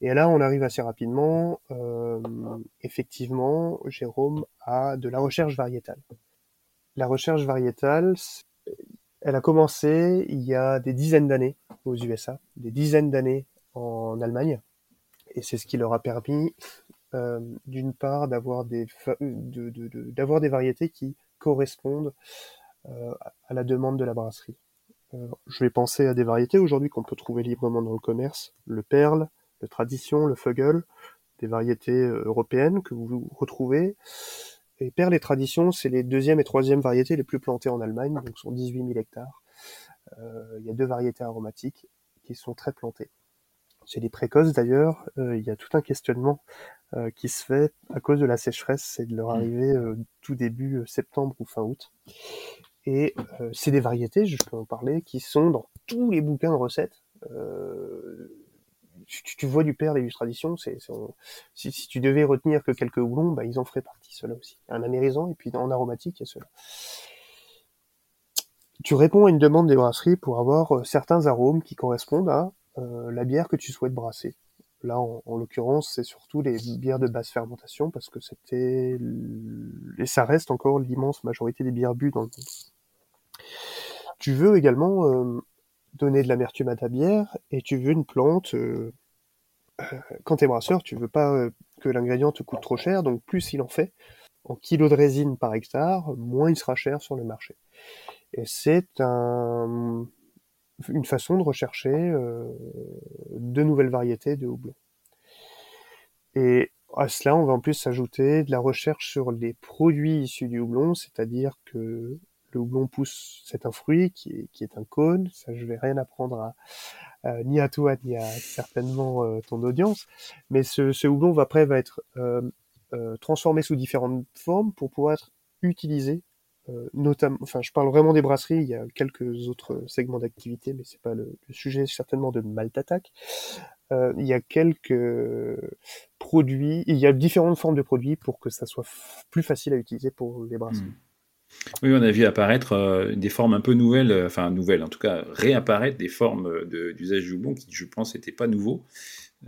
Et là, on arrive assez rapidement, effectivement, Jérôme, à de la recherche variétale. La recherche variétale, elle a commencé il y a des dizaines d'années aux USA, des dizaines d'années en Allemagne, et c'est ce qui leur a permis, d'une part, d'avoir des, d'avoir des variétés qui correspondent euh, à la demande de la brasserie. Euh, je vais penser à des variétés aujourd'hui qu'on peut trouver librement dans le commerce, le perle, le tradition, le fuggle, des variétés euh, européennes que vous retrouvez. Et perle et tradition, c'est les deuxième et troisième variétés les plus plantées en Allemagne, donc sont 18 000 hectares. il y a deux variétés aromatiques qui sont très plantées. Chez les précoces d'ailleurs, il y a tout un questionnement qui se fait à cause de la sécheresse et de leur mmh. arrivée tout début septembre ou fin août. Et euh, c'est des variétés, je peux en parler, qui sont dans tous les bouquins de recettes. Euh, tu, vois du père tradition, c'est, si, si, tu devais retenir que quelques houblons, bah, ils en feraient partie, ceux-là aussi. Un amérisant, et puis en aromatique, il y a ceux-là. Tu réponds à une demande des brasseries pour avoir euh, certains arômes qui correspondent à euh, la bière que tu souhaites brasser. Là, en, en l'occurrence, c'est surtout les bières de basse fermentation parce que c'était et ça reste encore l'immense majorité des bières bues dans le monde. Tu veux également euh, donner de l'amertume à ta bière et tu veux une plante. Euh, euh, quand t'es brasseur, tu veux pas que l'ingrédient te coûte trop cher, donc plus il en fait, en kilos de résine par hectare, moins il sera cher sur le marché. Et c'est un, une façon de rechercher de nouvelles variétés de houblon. Et à cela, on va en plus s'ajouter de la recherche sur les produits issus du houblon, c'est-à-dire que le houblon pousse, c'est un fruit qui est, un cône. Ça, je vais rien apprendre à, ni à toi ni à certainement euh, ton audience. Mais ce, houblon va après va être euh, euh, transformé sous différentes formes pour pouvoir être utilisé. Notamment, enfin, je parle vraiment des brasseries. Il y a quelques autres segments d'activité, mais c'est pas le, sujet certainement de Malt Attack. Euh, il y a quelques produits, il y a différentes formes de produits pour que ça soit plus facile à utiliser pour les brasseries. Mmh. Oui, on a vu apparaître euh, des formes un peu nouvelles, euh, enfin nouvelles, en tout cas réapparaître des formes d'usage du houblon qui, je pense, n'étaient pas nouveaux.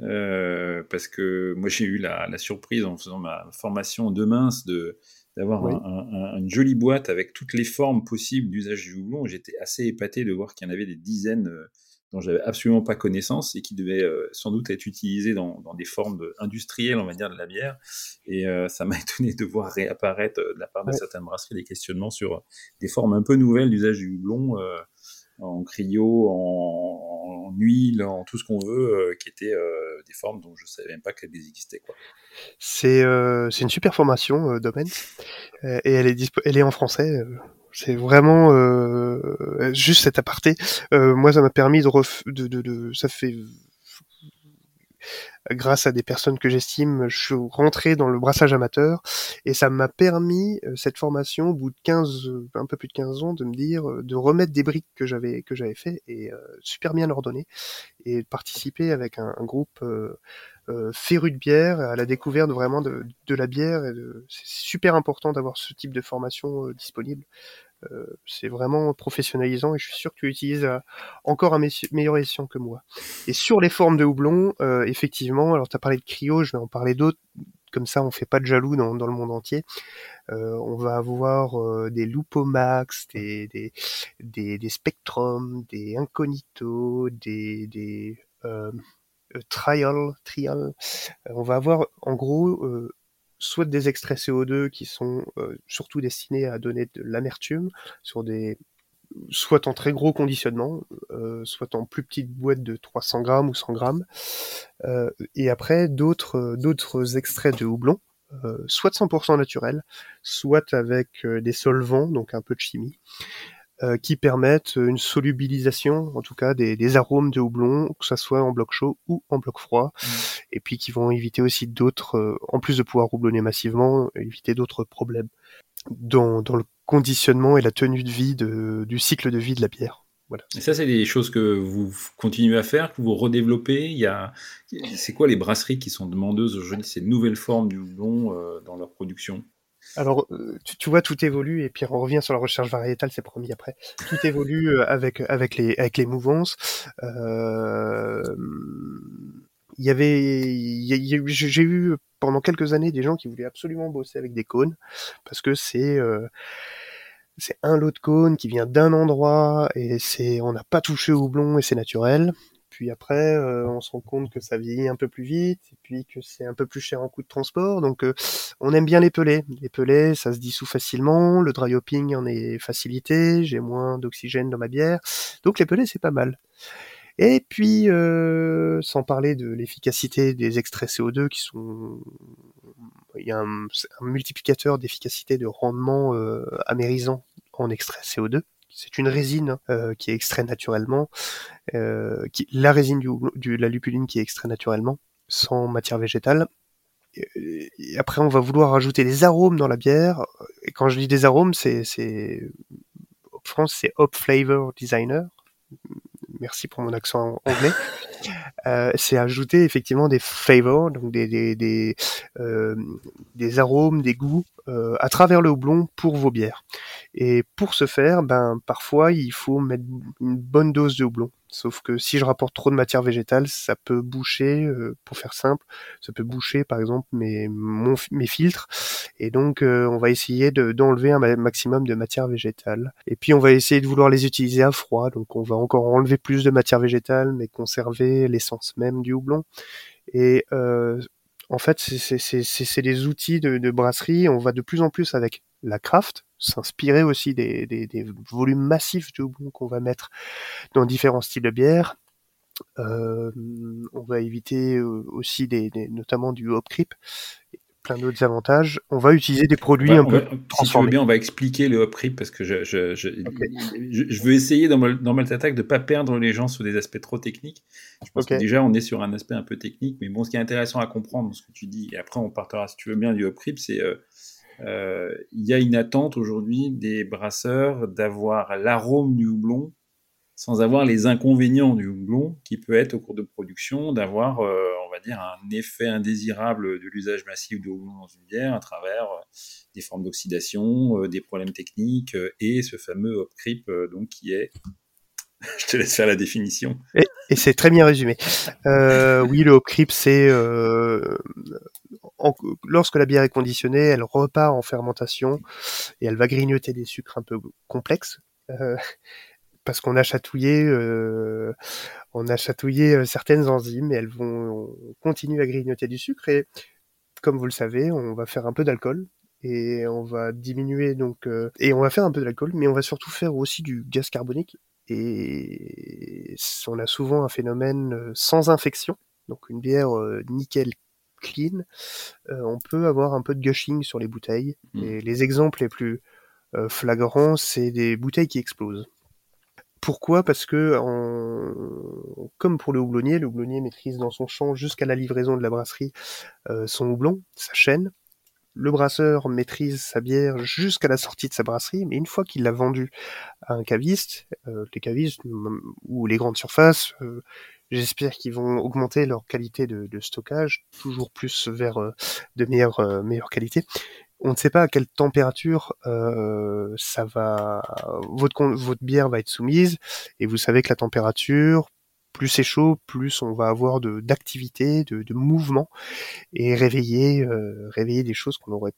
Euh, parce que moi, j'ai eu la, la, surprise en faisant ma formation de mince de d'avoir oui. un, un, une jolie boîte avec toutes les formes possibles d'usage du houblon. J'étais assez épaté de voir qu'il y en avait des dizaines dont j'avais absolument pas connaissance et qui devait euh, sans doute être utilisé dans, dans, des formes industrielles, on va dire, de la bière. Et euh, ça m'a étonné de voir réapparaître euh, de la part de ouais. certaines brasseries des questionnements sur des formes un peu nouvelles d'usage du houblon, en cryo, en, en, huile, en tout ce qu'on veut, qui étaient des formes dont je savais même pas qu'elles existaient. Quoi. C'est une super formation, Domaine, et elle est, elle est en français c'est vraiment euh, juste cet aparté. Euh, moi, ça m'a permis de, de, de, ça fait grâce à des personnes que j'estime, je suis rentré dans le brassage amateur et ça m'a permis euh, cette formation au bout de 15 un peu plus de 15 ans de me dire de remettre des briques que j'avais que j'avais fait et super bien ordonné et de participer avec un, groupe féru de bière, à la découverte vraiment de, de la bière. C'est super important d'avoir ce type de formation euh, disponible. Euh, c'est vraiment professionnalisant et je suis sûr que tu utilises euh, encore un meilleur escient que moi. Et sur les formes de houblon, euh, effectivement, alors tu as parlé de cryo, je vais en parler d'autres. Comme ça, on fait pas de jaloux dans, dans le monde entier. on va avoir des Lupomax, des, des, des, des Spectrum, des Incognito, des, des Trial, Trial. on va avoir en gros soit des extraits CO2 qui sont euh, surtout destinés à donner de l'amertume sur des soit en très gros conditionnement, euh, soit en plus petite boîte de 300 grammes ou 100 grammes, euh, et après d'autres d'autres extraits de houblon, euh, soit de 100% naturel, soit avec euh, des solvants, donc un peu de chimie, euh, qui permettent une solubilisation, en tout cas des, des, arômes de houblon, que ce soit en bloc chaud ou en bloc froid, mmh. et puis qui vont éviter aussi d'autres, euh, en plus de pouvoir houblonner massivement, éviter d'autres problèmes dans, dans, le conditionnement et la tenue de vie de, du cycle de vie de la bière. Voilà. Et ça, c'est des choses que vous continuez à faire, que vous redéveloppez? Il y a, c'est quoi les brasseries qui sont demandeuses aujourd'hui? Ces nouvelles formes du houblon euh, dans leur production? Alors, euh, tu, vois, tout évolue et puis on revient sur la recherche variétale, c'est promis après. Tout évolue euh, avec avec les avec les mouvances. Euh, il y avait, j'ai eu pendant quelques années des gens qui voulaient absolument bosser avec des cônes parce que c'est euh, c'est un lot de cône qui vient d'un endroit et c'est on n'a pas touché au houblon et c'est naturel. Puis après, euh, on se rend compte que ça vieillit un peu plus vite, et puis que c'est un peu plus cher en coût de transport. Donc, euh, on aime bien les pelés. Les pelés, ça se dissout facilement. Le dry hopping en est facilité. J'ai moins d'oxygène dans ma bière. Donc, les pelés, c'est pas mal. Et puis, euh, sans parler de l'efficacité des extraits CO2 qui sont... Il y a un, multiplicateur d'efficacité de rendement amérisant en extrait CO2 c'est une résine euh, qui est extraite naturellement, euh, la résine du, la lupuline qui est extraite naturellement, sans matière végétale. Et, après, on va vouloir rajouter des arômes dans la bière. Et quand je dis des arômes, c'est, c'est en France, c'est Hop Flavor Designer. Merci pour mon accent anglais. Euh, c'est ajouter effectivement des flavors, donc des des des, euh, des arômes, des goûts euh, à travers le houblon pour vos bières. Et pour ce faire, ben parfois il faut mettre une bonne dose de houblon. Sauf que si je rapporte trop de matière végétale, ça peut boucher, euh, pour faire simple, ça peut boucher par exemple mes, filtres. Et donc euh, on va essayer d'enlever de, un maximum de matière végétale. Et puis on va essayer de vouloir les utiliser à froid. Donc on va encore enlever plus de matière végétale, mais conserver l'essence même du houblon. Et euh, en fait, c'est des outils de, brasserie. On va de plus en plus avec la craft, s'inspirer aussi des, volumes massifs de houblon qu'on va mettre dans différents styles de bière. Euh, on va éviter euh, aussi des, notamment du hop creep plein d'autres avantages. On va utiliser des produits un peu Si tu veux bien, on va expliquer le hop creep parce que je, je, je, veux essayer dans, dans Attack de ne pas perdre les gens sur des aspects trop techniques. Je pense que déjà, on est sur un aspect un peu technique. Mais bon, ce qui est intéressant à comprendre dans ce que tu dis, et après, on partira, si tu veux bien, du hop creep, c'est euh, euh, il y a une attente aujourd'hui des brasseurs d'avoir l'arôme du houblon sans avoir les inconvénients du houblon qui peut être au cours de production d'avoir, euh, on va dire, un effet indésirable de l'usage massif de houblon dans une bière à travers euh, des formes d'oxydation, des problèmes techniques et ce fameux hop creep donc qui est je te laisse faire la définition. Et, c'est très bien résumé. oui, le hop creep, c'est lorsque la bière est conditionnée, elle repart en fermentation et elle va grignoter des sucres un peu complexes parce qu'on a chatouillé, euh, on a chatouillé euh, certaines enzymes et elles vont continuer à grignoter du sucre et comme vous le savez, on va faire un peu d'alcool et on va diminuer donc euh, et on va faire un peu d'alcool, mais on va surtout faire aussi du gaz carbonique et on a souvent un phénomène sans infection, donc une bière nickel clean, on peut avoir un peu de gushing sur les bouteilles. Mmh. Et les exemples les plus flagrants, c'est des bouteilles qui explosent. Pourquoi? Parce que, comme pour le houblonnier, le houblonnier maîtrise dans son champ jusqu'à la livraison de la brasserie euh, son houblon, sa chaîne. Le brasseur maîtrise sa bière jusqu'à la sortie de sa brasserie, mais une fois qu'il l'a vendue à un caviste, euh, les cavistes ou les grandes surfaces, euh, j'espère qu'ils vont augmenter leur qualité de, stockage, toujours plus vers de meilleures, meilleures qualités on ne sait pas à quelle température euh, ça va votre votre bière va être soumise et vous savez que la température plus c'est chaud plus on va avoir de d'activité de, de, mouvement et réveiller euh, réveiller des choses qu'on n'aurait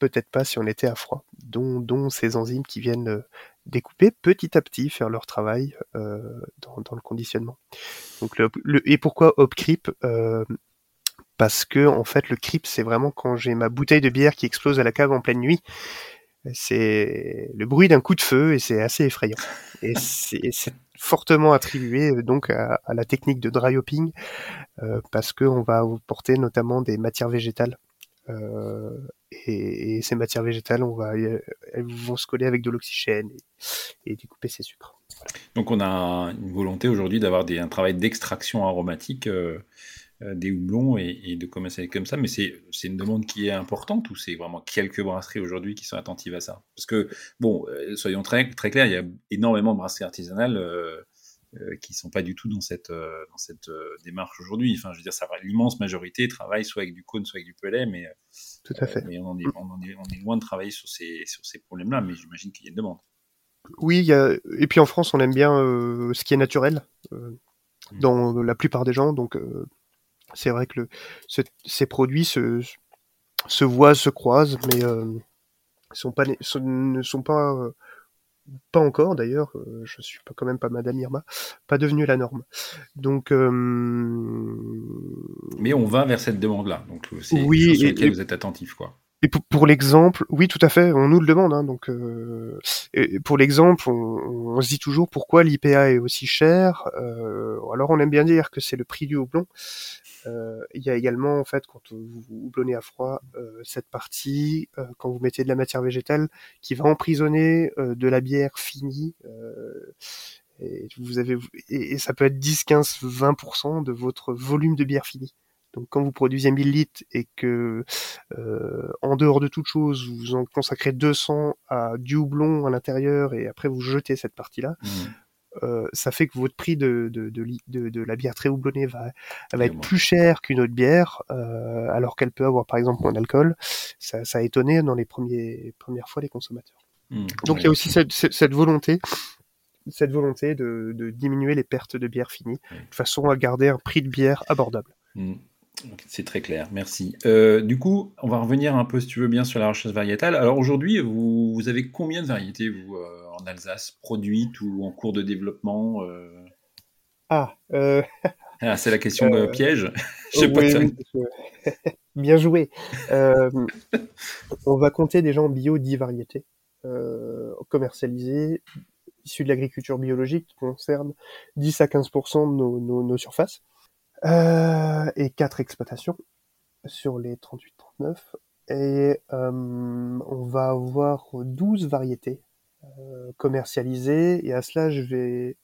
peut-être pas si on était à froid dont, dont ces enzymes qui viennent euh, découper petit à petit faire leur travail dans, dans, le conditionnement donc et pourquoi hop creep parce que en fait le creep c'est vraiment quand j'ai ma bouteille de bière qui explose à la cave en pleine nuit. C'est le bruit d'un coup de feu et c'est assez effrayant. Et c'est fortement attribué euh, donc à, la technique de dry hopping euh, parce qu'on va porter notamment des matières végétales. Euh, et, ces matières végétales, va, elles vont se coller avec de l'oxygène et, découper ces sucres. Donc on a une volonté aujourd'hui d'avoir un travail d'extraction aromatique euh, des houblons et, de commercialiser comme ça. Mais c'est une demande qui est importante ou c'est vraiment quelques brasseries aujourd'hui qui sont attentives à ça? Parce que, bon, euh, soyons très, très clairs, il y a énormément de brasseries artisanales euh, qui ne sont pas du tout dans cette, dans cette démarche aujourd'hui. Enfin, je veux dire, ça l'immense majorité travaille soit avec du cône, soit avec du pellet, mais, tout à fait. mais on, est, on, est, on, est, loin de travailler sur ces, sur ces problèmes-là, mais j'imagine qu'il y a une demande. Oui, il y a... et puis en France, on aime bien ce qui est naturel, mmh. dans la plupart des gens, donc c'est vrai que le, ces produits se, se voient, se croisent, mais euh, sont pas, ne sont pas, euh, pas encore d'ailleurs, euh, je suis pas, quand même pas Madame Irma, pas devenu la norme. Donc, mais on va vers cette demande-là. Donc, c'est oui, sur lequel vous êtes attentif, quoi. Et pour, l'exemple, oui, tout à fait, on nous le demande. Hein, donc, pour l'exemple, on, on, se dit toujours pourquoi l'IPA est aussi cher. alors, on aime bien dire que c'est le prix du houblon, euh, il y a également, en fait, quand vous houblonnez à froid, euh, cette partie, euh, quand vous mettez de la matière végétale, qui va emprisonner de la bière finie. et, vous avez, et, ça peut être 10, 15, 20% de votre volume de bière finie. Donc quand vous produisez 1000 litres et que en dehors de toute chose, vous en consacrez 200 à du houblon à l'intérieur et après vous jetez cette partie-là, mmh. Euh, ça fait que votre prix de, de, de, de, la bière très houblonnée va, va être plus cher qu'une autre bière, euh, alors qu'elle peut avoir par exemple moins d'alcool. Ça, ça, a étonné dans les premiers, premières fois les consommateurs. Mmh, Donc il y a aussi cette, cette, volonté cette volonté de, de, diminuer les pertes de bière finie, de façon à garder un prix de bière abordable. Mmh. C'est très clair, merci. Euh, du coup, on va revenir un peu, si tu veux bien, sur la recherche variétale. Alors aujourd'hui, vous, vous, avez combien de variétés, vous, en Alsace, produites ou en cours de développement euh? Ah, euh, Ah, c'est la question de piège. Je Bien joué. on va compter déjà en bio 10 variétés commercialisées issues de l'agriculture biologique qui concernent 10 à 15% de nos, nos surfaces et 4 exploitations sur les 38-39. Et euh, on va avoir 12 variétés euh, commercialisées. Et à cela, je vais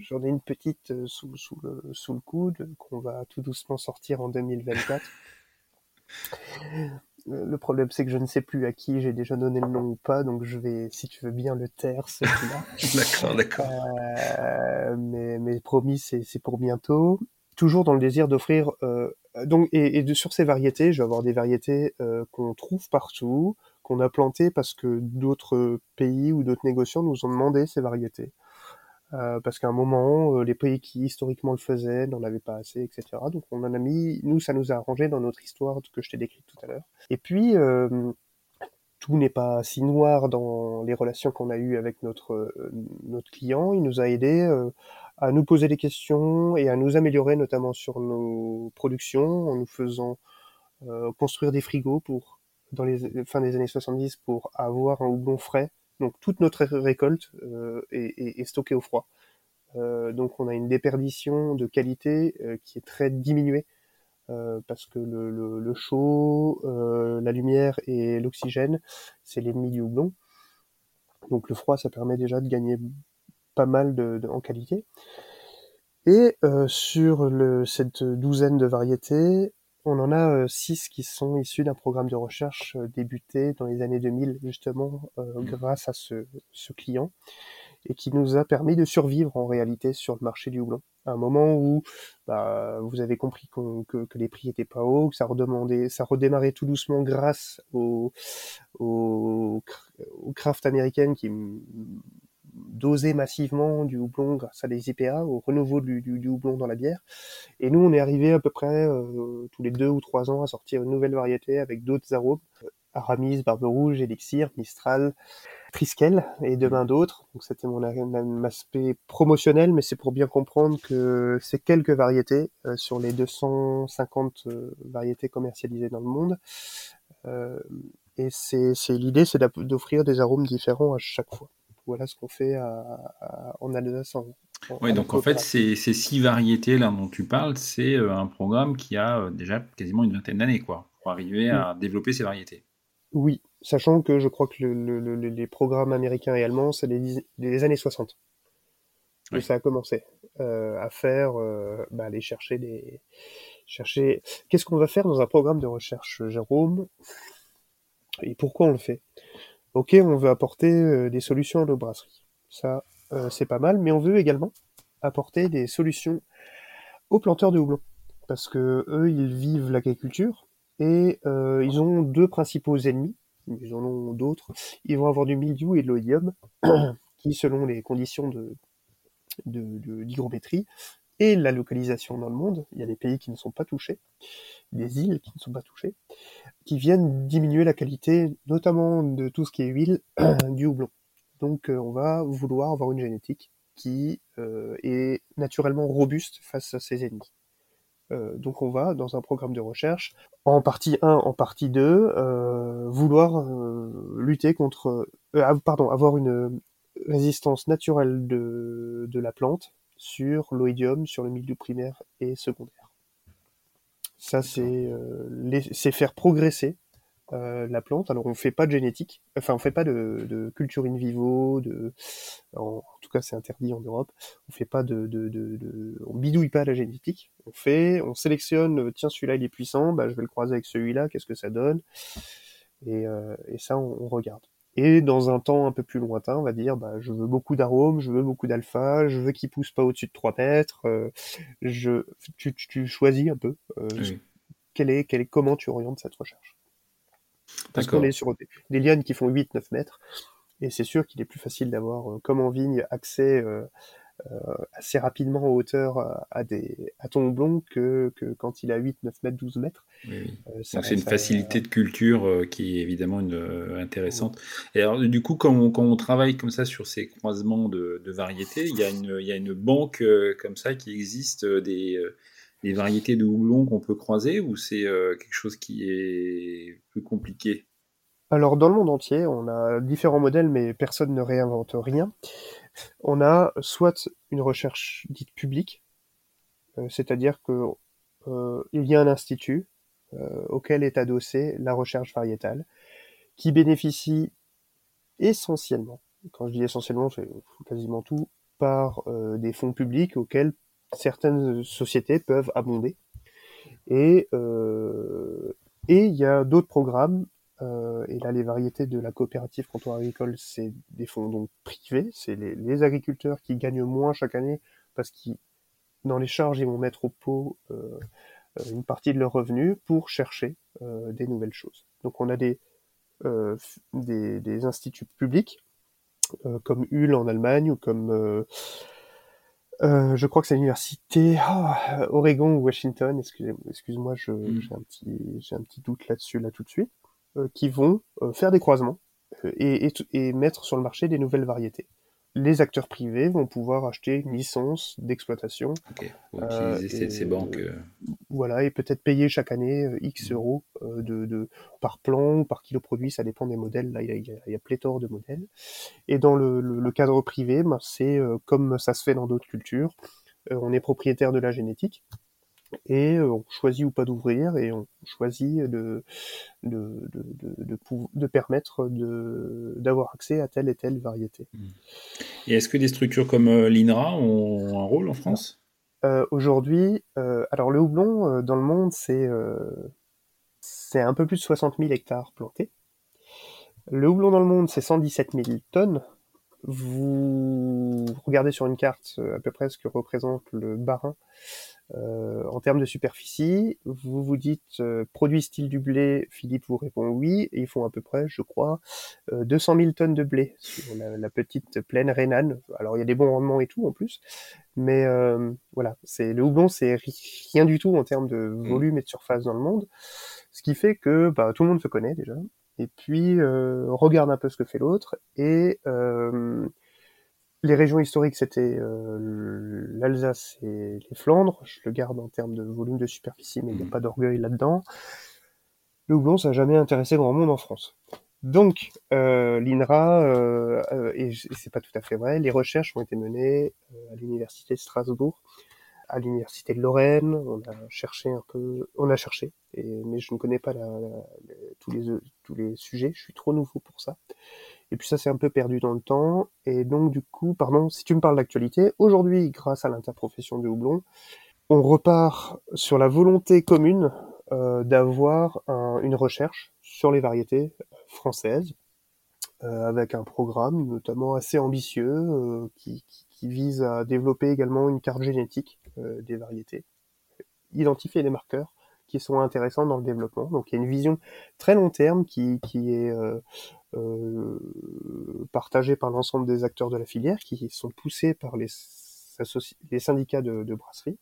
j'en ai une petite sous, sous, le, sous le coude qu'on va tout doucement sortir en 2024. Le problème, c'est que je ne sais plus à qui j'ai déjà donné le nom ou pas, donc je vais, si tu veux bien, le taire, celui-là. d'accord, d'accord. Euh, mais, mais promis, c'est pour bientôt. Toujours dans le désir d'offrir euh, donc et, et sur ces variétés, je vais avoir des variétés euh, qu'on trouve partout, qu'on a plantées parce que d'autres pays ou d'autres négociants nous ont demandé ces variétés. Euh, parce qu'à un moment, euh, les pays qui historiquement le faisaient n'en avaient pas assez, etc. Donc on en a mis, nous, ça nous a arrangé dans notre histoire que je t'ai décrite tout à l'heure. Et puis, euh, tout n'est pas si noir dans les relations qu'on a eues avec notre, euh, notre client. Il nous a aidé à nous poser des questions et à nous améliorer, notamment sur nos productions, en nous faisant euh, construire des frigos pour dans les fin des années 70 pour avoir un houblon frais. Donc toute notre récolte euh, est, est, stockée au froid. Euh, donc on a une déperdition de qualité euh, qui est très diminuée euh, parce que le, le, le chaud, la lumière et l'oxygène, c'est l'ennemi du houblon. Donc le froid, ça permet déjà de gagner pas mal de, en qualité. Et euh, sur le, cette douzaine de variétés, on en a euh, six qui sont issus d'un programme de recherche euh, débuté dans les années 2000, justement mmh. grâce à ce, ce, client, et qui nous a permis de survivre en réalité sur le marché du houblon. À un moment où bah, vous avez compris que, que, les prix étaient pas hauts, que ça redemandait, ça redémarrait tout doucement grâce au, au, au craft américaine qui doser massivement du houblon grâce à des IPA, au renouveau du, du, houblon dans la bière. Et nous, on est arrivé à peu près euh, tous les deux ou trois ans à sortir une nouvelle variété avec d'autres arômes. Aramis, Barbe Rouge, Elixir, Mistral, Triskel et demain d'autres. Donc c'était mon, aspect promotionnel, mais c'est pour bien comprendre que c'est quelques variétés euh, sur les 250 euh, variétés commercialisées dans le monde. et c'est l'idée, c'est d'offrir des arômes différents à chaque fois voilà ce qu'on fait en Alsace. oui, donc en fait, ces, six variétés là dont tu parles, c'est euh, un programme qui a euh, déjà quasiment une vingtaine d'années, quoi, pour arriver à développer ces variétés. Oui, sachant que je crois que les programmes américains et allemands, c'est les, années 60 que ça a commencé euh, à faire, bah, aller chercher des, chercher. Qu'est-ce qu'on va faire dans un programme de recherche, Jérôme? Et pourquoi on le fait? Ok, on veut apporter euh, des solutions à nos brasseries. Ça, euh, c'est pas mal, mais on veut également apporter des solutions aux planteurs de houblon. Parce que eux, ils vivent l'agriculture et euh, ils ont deux principaux ennemis. Ils en ont d'autres. Ils vont avoir du mildiou et de l'oïdium, qui, selon les conditions de, d'hygrométrie et la localisation dans le monde, il y a des pays qui ne sont pas touchés, des îles qui ne sont pas touchées, qui viennent diminuer la qualité, notamment de tout ce qui est huile, du houblon. Donc euh, on va vouloir avoir une génétique qui euh, est naturellement robuste face à ces ennemis. Euh, donc on va, dans un programme de recherche, en partie 1, en partie 2, vouloir lutter contre... pardon, avoir une résistance naturelle de, de la plante sur l'oïdium, sur le milieu primaire et secondaire. Ça, c'est euh, c'est faire progresser euh, la plante. Alors on fait pas de génétique, enfin on fait pas de, de culture in vivo, de, en, tout cas c'est interdit en Europe. On fait pas de, de, de, on bidouille pas la génétique. On fait, on sélectionne, tiens celui-là il est puissant, bah je vais le croiser avec celui-là, qu'est-ce que ça donne? Et, euh, et ça on, on, regarde. Et dans un temps un peu plus lointain, on va dire, bah, je veux beaucoup d'arômes, je veux beaucoup d'alpha, je veux qu'il pousse pas au-dessus de 3 mètres. Euh, je, tu, tu, choisis un peu euh, quel est, quel est, comment tu orientes cette recherche? Parce qu'on est sur des, lianes qui font 8-9 mètres, et c'est sûr qu'il est plus facile d'avoir, euh, comme en vigne, accès assez rapidement en hauteur à, des, à ton houblon que, que quand il a 8, 9 mètres, 12 mètres. Oui, Donc c'est une facilité de culture qui est évidemment une, intéressante. Et alors du coup, quand on, quand on, travaille comme ça sur ces croisements de, de variétés, il y, a une, il y a une banque comme ça qui existe des des variétés de houblon qu'on peut croiser ou c'est euh, quelque chose qui est plus compliqué? Alors dans le monde entier, on a différents modèles, mais personne ne réinvente rien. On a soit une recherche dite publique, euh, c'est-à-dire que euh, il y a un institut auquel est adossée la recherche variétale, qui bénéficie essentiellement, quand je dis essentiellement, c'est quasiment tout, par des fonds publics auxquels certaines sociétés peuvent abonder. Euh, et il y a d'autres programmes. Euh, et là, les variétés de la coopérative comptoir agricole, c'est des fonds donc privés. C'est les, les, agriculteurs qui gagnent moins chaque année parce qu'ils, dans les charges, ils vont mettre au pot euh, une partie de leurs revenus pour chercher euh, des nouvelles choses. Donc, on a des, euh, des, des, instituts publics euh, comme Hull en Allemagne ou comme euh, je crois que c'est l'université oh, Oregon ou Washington, excusez-moi, je, mm. j'ai un petit, j'ai un petit doute là-dessus là tout de suite, euh, qui vont euh, faire des croisements et, et, et, mettre sur le marché des nouvelles variétés les acteurs privés vont pouvoir acheter une licence d'exploitation. Ok, euh, utiliser ces, banques. Euh. Voilà, et peut-être payer chaque année euh, X euros de, de, par plan ou par kilo produit, ça dépend des modèles. Là, il y a, il y a pléthore de modèles. Et dans le, le, cadre privé, ben, c'est comme ça se fait dans d'autres cultures. on est propriétaire de la génétique et euh, on choisit ou pas d'ouvrir et on choisit de de, de, de, de permettre d'avoir accès à telle et telle variété. Et est-ce que des structures comme euh, l'INRA ont un rôle en France? Euh, Aujourd'hui, alors le houblon dans le monde, c'est c'est un peu plus de 60 000 hectares plantés. Le houblon dans le monde, c'est 117 000 tonnes. Vous regardez sur une carte à peu près ce que représente le Barin euh, en termes de superficie, vous vous dites euh, produit style du blé, Philippe vous répond oui, et ils font à peu près, je crois, 200 euh, 000 tonnes de blé sur la, petite plaine rhénane. Alors il y a des bons rendements et tout en plus, mais voilà, c'est le houblon, c'est rien du tout en termes de mmh. volume et de surface dans le monde, ce qui fait que bah, tout le monde se connaît déjà, et puis regarde un peu ce que fait l'autre, et les régions historiques, c'était euh, l'Alsace et les Flandres. Je le garde en termes de volume de superficie, mais il n'y a mmh. pas d'orgueil là-dedans. Le houblon, ça n'a jamais intéressé grand monde en France. Donc, euh, l'INRA, euh, euh et c'est pas tout à fait vrai, les recherches ont été menées euh, à l'université de Strasbourg, à l'université de Lorraine. On a cherché un peu, on a cherché, mais je ne connais pas tous les tous les sujets. Je suis trop nouveau pour ça. Et puis ça, c'est un peu perdu dans le temps. Et donc, du coup, pardon, si tu me parles d'actualité, aujourd'hui, grâce à l'interprofession du houblon, on repart sur la volonté commune euh, d'avoir un, une recherche sur les variétés françaises, euh, avec un programme notamment assez ambitieux euh, qui, vise à développer également une carte génétique des variétés, identifier les marqueurs qui sont intéressants dans le développement. Donc il y a une vision très long terme qui, qui est euh, euh, partagée par l'ensemble des acteurs de la filière, qui sont poussés par les, syndicats de, brasserie.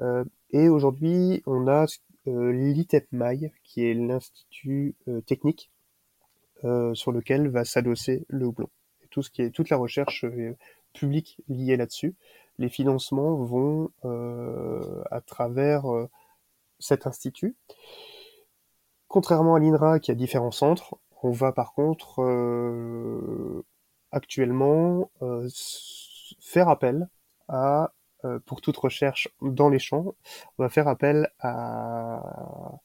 Euh, et aujourd'hui, on a euh, l'ITEPMAI, qui est l'institut euh, technique euh, sur lequel va s'adosser le houblon. Tout ce qui est toute la recherche publique liée là-dessus. Les financements vont à travers cet institut. Contrairement à l'INRA qui a différents centres, on va par contre euh, actuellement euh, faire appel à, euh, pour toute recherche dans les champs, on va faire appel à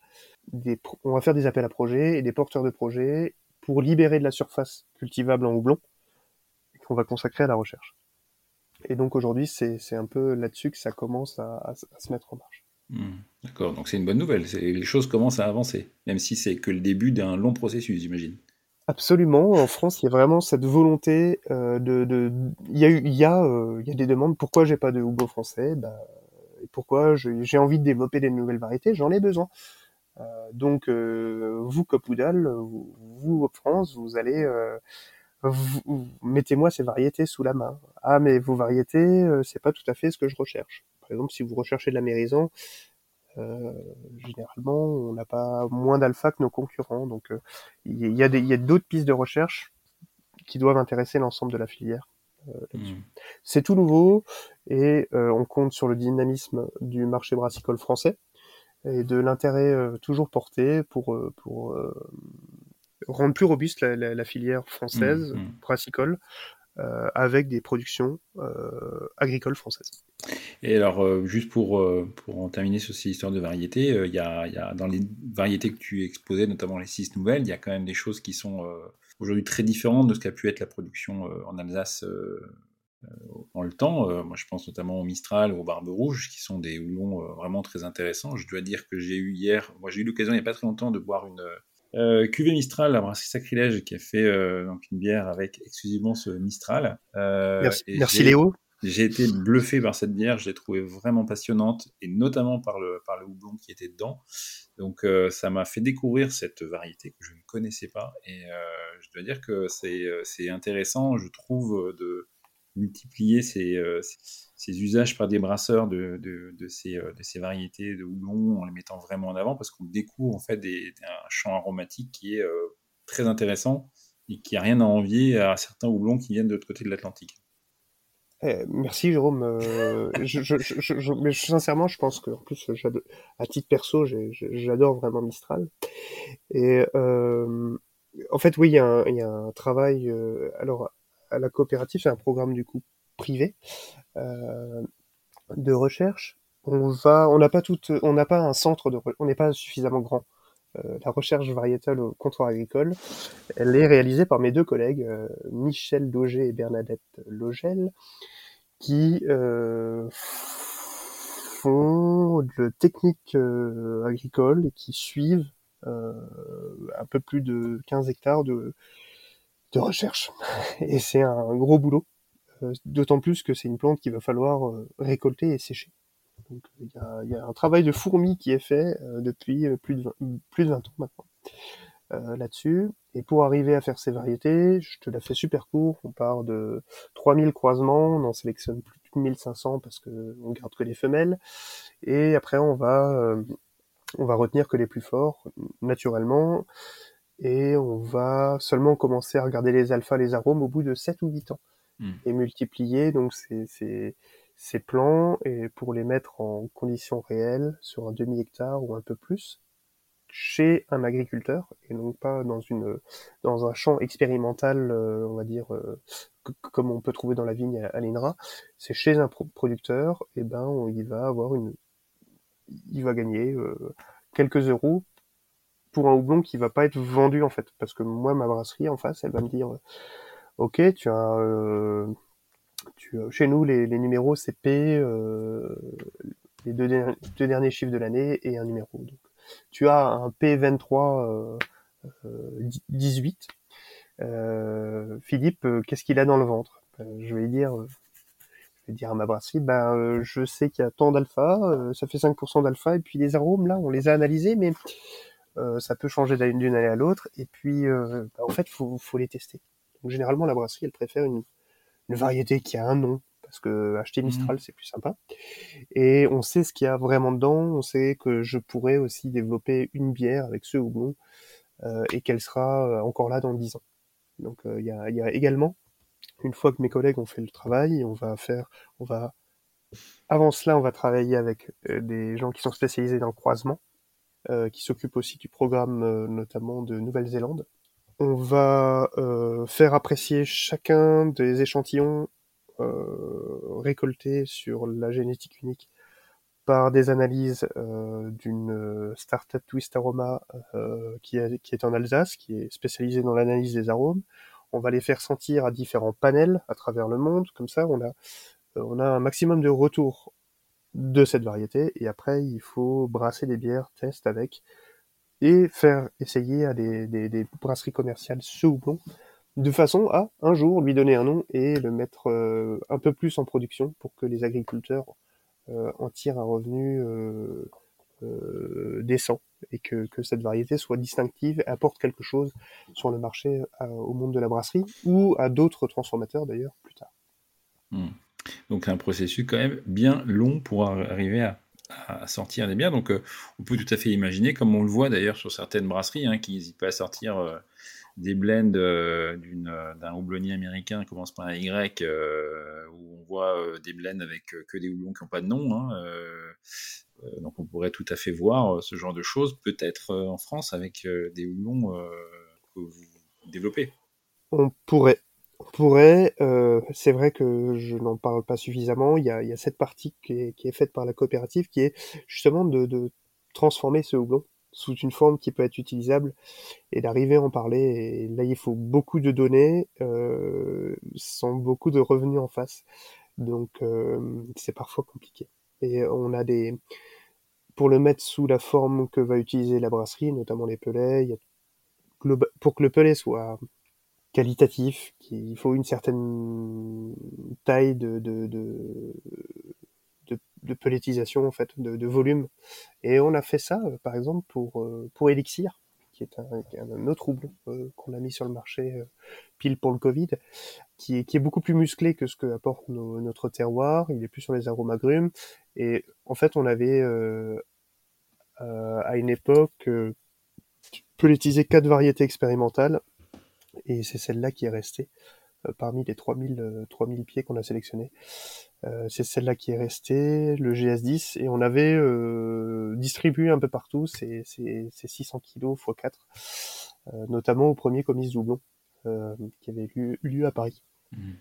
des, on va faire des appels à projets et des porteurs de projets pour libérer de la surface cultivable en houblon qu'on va consacrer à la recherche. Et donc aujourd'hui, c'est un peu là-dessus que ça commence à, à se mettre en marche. Hmm. D'accord, donc c'est une bonne nouvelle. Les choses commencent à avancer, même si c'est que le début d'un long processus, j'imagine. Absolument. En France, il y a vraiment cette volonté euh, de, de, Il y a, eu, il y a, euh, il y a des demandes. Pourquoi j'ai pas de houblon français? Bah, Pourquoi j'ai envie de développer des nouvelles variétés? J'en ai besoin. Euh, donc, euh, vous, Copoudal, vous, vous, France, vous allez mettez-moi ces variétés sous la main. Ah, mais vos variétés, c'est pas tout à fait ce que je recherche. Par exemple, si vous recherchez de la mérison, euh, généralement, on n'a pas moins d'alpha que nos concurrents. Donc, il y, a, y a d'autres pistes de recherche qui doivent intéresser l'ensemble de la filière. Euh, hmm. C'est tout nouveau et euh, on compte sur le dynamisme du marché brassicole français et de l'intérêt euh, toujours porté pour, pour rendre plus robuste la, filière française hmm, hmm. brassicole avec des productions agricoles françaises. Et alors, juste pour, pour en terminer sur ces histoires de variétés, il y, a, y, a, dans les variétés que tu exposais, notamment les six nouvelles, il y a quand même des choses qui sont aujourd'hui très différent de ce qu'a pu être la production euh, en Alsace euh, euh, dans le temps. moi, je pense notamment au Mistral ou au Barbe Rouge, qui sont des houblons vraiment très intéressants. Je dois dire que j'ai eu hier, moi j'ai eu l'occasion il n'y a pas très longtemps de boire une euh, cuvée Mistral, la brasserie Sacrilège, qui a fait donc une bière avec exclusivement ce Mistral. merci, merci Léo. J'ai été bluffé par cette bière, je l'ai trouvée vraiment passionnante, et notamment par le, par le houblon qui était dedans. Donc euh, ça m'a fait découvrir cette variété que je ne connaissais pas, et euh, je dois dire que euh, c'est intéressant, je trouve, de multiplier ces, ces, usages par des brasseurs de, de, ces, de ces variétés de houblon en les mettant vraiment en avant, parce qu'on découvre en fait des, un champ aromatique qui est très intéressant et qui n'a rien à envier à certains houblons qui viennent de l'autre côté de l'Atlantique. Eh, merci Jérôme. Euh, mais sincèrement, je pense que en plus, à titre perso, j'adore vraiment Mistral. Et euh, en fait, oui, il y, y a un travail. Euh, alors, à la coopérative, c'est un programme du coup privé euh, de recherche. On va, on n'a pas tout, on n'a pas un centre de, on n'est pas suffisamment grand. Euh, la recherche variétale au comptoir agricole, elle est réalisée par mes deux collègues, euh, Michel Dauger et Bernadette Logel, qui font de techniques agricoles et qui suivent un peu plus de 15 hectares de, de recherche. Et c'est un gros boulot, d'autant plus que c'est une plante qu'il va falloir récolter et sécher. Donc il y a, un travail de fourmi qui est fait euh, depuis euh, plus de 20, plus de 20 ans maintenant euh, là-dessus. Et pour arriver à faire ces variétés, je te la fais super court, on part de 3000 croisements, on en sélectionne plus de 1500 parce que on garde que les femelles. Et après on va on va retenir que les plus forts naturellement et on va seulement commencer à regarder les alphas, les arômes au bout de 7 ou 8 ans hmm. et multiplier donc c'est ces plans et pour les mettre en conditions réelles sur un demi-hectare ou un peu plus chez un agriculteur et non pas dans une dans un champ expérimental euh, on va dire euh, comme on peut trouver dans la vigne à, l'INRA c'est chez un producteur et ben il va avoir une il va gagner euh, quelques euros pour un houblon qui va pas être vendu en fait parce que moi ma brasserie en face elle va me dire ok tu as euh, chez nous, les, numéros, c'est P, euh, les deux, derniers chiffres de l'année et un numéro. Donc, tu as un P23 18. Euh, Philippe, qu'est-ce qu'il a dans le ventre? Je vais dire, dire à ma brasserie, ben, je sais qu'il y a tant d'alpha, ça fait 5% d'alpha, et puis les arômes, là, on les a analysés, mais ça peut changer d'une année à l'autre, et puis, ben, en fait, faut, faut les tester. Donc, généralement, la brasserie, elle préfère une, une variété qui a un nom, parce que acheter mhm. Mistral, c'est plus sympa. Et on sait ce qu'il y a vraiment dedans, on sait que je pourrais aussi développer une bière avec ce houblon, euh, et qu'elle sera euh, encore là dans 10 ans. Donc euh, il y, a, y, a, également, une fois que mes collègues ont fait le travail, on va faire, on va, avant cela, on va travailler avec des gens qui sont spécialisés dans le croisement, qui s'occupent aussi du programme notamment de Nouvelle-Zélande, on va euh, faire apprécier chacun des échantillons euh, récoltés sur la génétique unique par des analyses euh, d'une startup Twist Aroma qui, est, en Alsace, qui est spécialisée dans l'analyse des arômes. On va les faire sentir à différents panels à travers le monde. Comme ça, on a, on a un maximum de retours de cette variété. Et après, il faut brasser des bières, test avec et faire essayer à des, brasseries commerciales ce houblon de façon à un jour lui donner un nom et le mettre euh, un peu plus en production pour que les agriculteurs euh, en tirent un revenu euh, décent et que, cette variété soit distinctive et apporte quelque chose sur le marché au monde de la brasserie ou à d'autres transformateurs d'ailleurs plus tard. Hmm. Donc un processus quand même bien long pour arriver à, sortir des bières. Donc on peut tout à fait imaginer, comme on le voit d'ailleurs sur certaines brasseries, hein, qui n'hésitent pas à sortir des blends euh, euh, d'un houblonnier américain commence par un Y, euh, où on voit des blends avec que des houblons qui n'ont pas de nom. Hein, donc on pourrait tout à fait voir ce genre de choses, peut-être en France, avec des houblons que vous développez. On pourrait. Pourrait, c'est vrai que je n'en parle pas suffisamment. Il y, a, cette partie qui est, faite par la coopérative qui est justement de, de transformer ce houblon sous une forme qui peut être utilisable et d'arriver à en parler. Et là, il faut beaucoup de données, euh, sans beaucoup de revenus en face. Donc, euh, c'est parfois compliqué. Et on a des... Pour le mettre sous la forme que va utiliser la brasserie, notamment les pelets, il y a... pour que le pelet soit qualitatif, il faut une certaine taille de, de, de, pelletisation en fait, de, volume. Et on a fait ça, euh, par exemple, pour euh, pour Elixir, qui est un, autre houblon euh, qu'on a mis sur le marché pile pour le Covid, qui est, qui est beaucoup plus musclé que ce que apporte notre terroir. Il est plus sur les arômes agrumes. Et en fait, on avait à une époque pelletisé quatre variétés expérimentales, et c'est celle-là qui est restée parmi les 3000 3000 pieds qu'on a sélectionnés. Euh, c'est celle-là qui est restée, le GS10, et on avait euh, distribué un peu partout ces, 600 kg x 4, notamment au premier comice doublon euh, qui avait eu lieu à Paris. Mmh.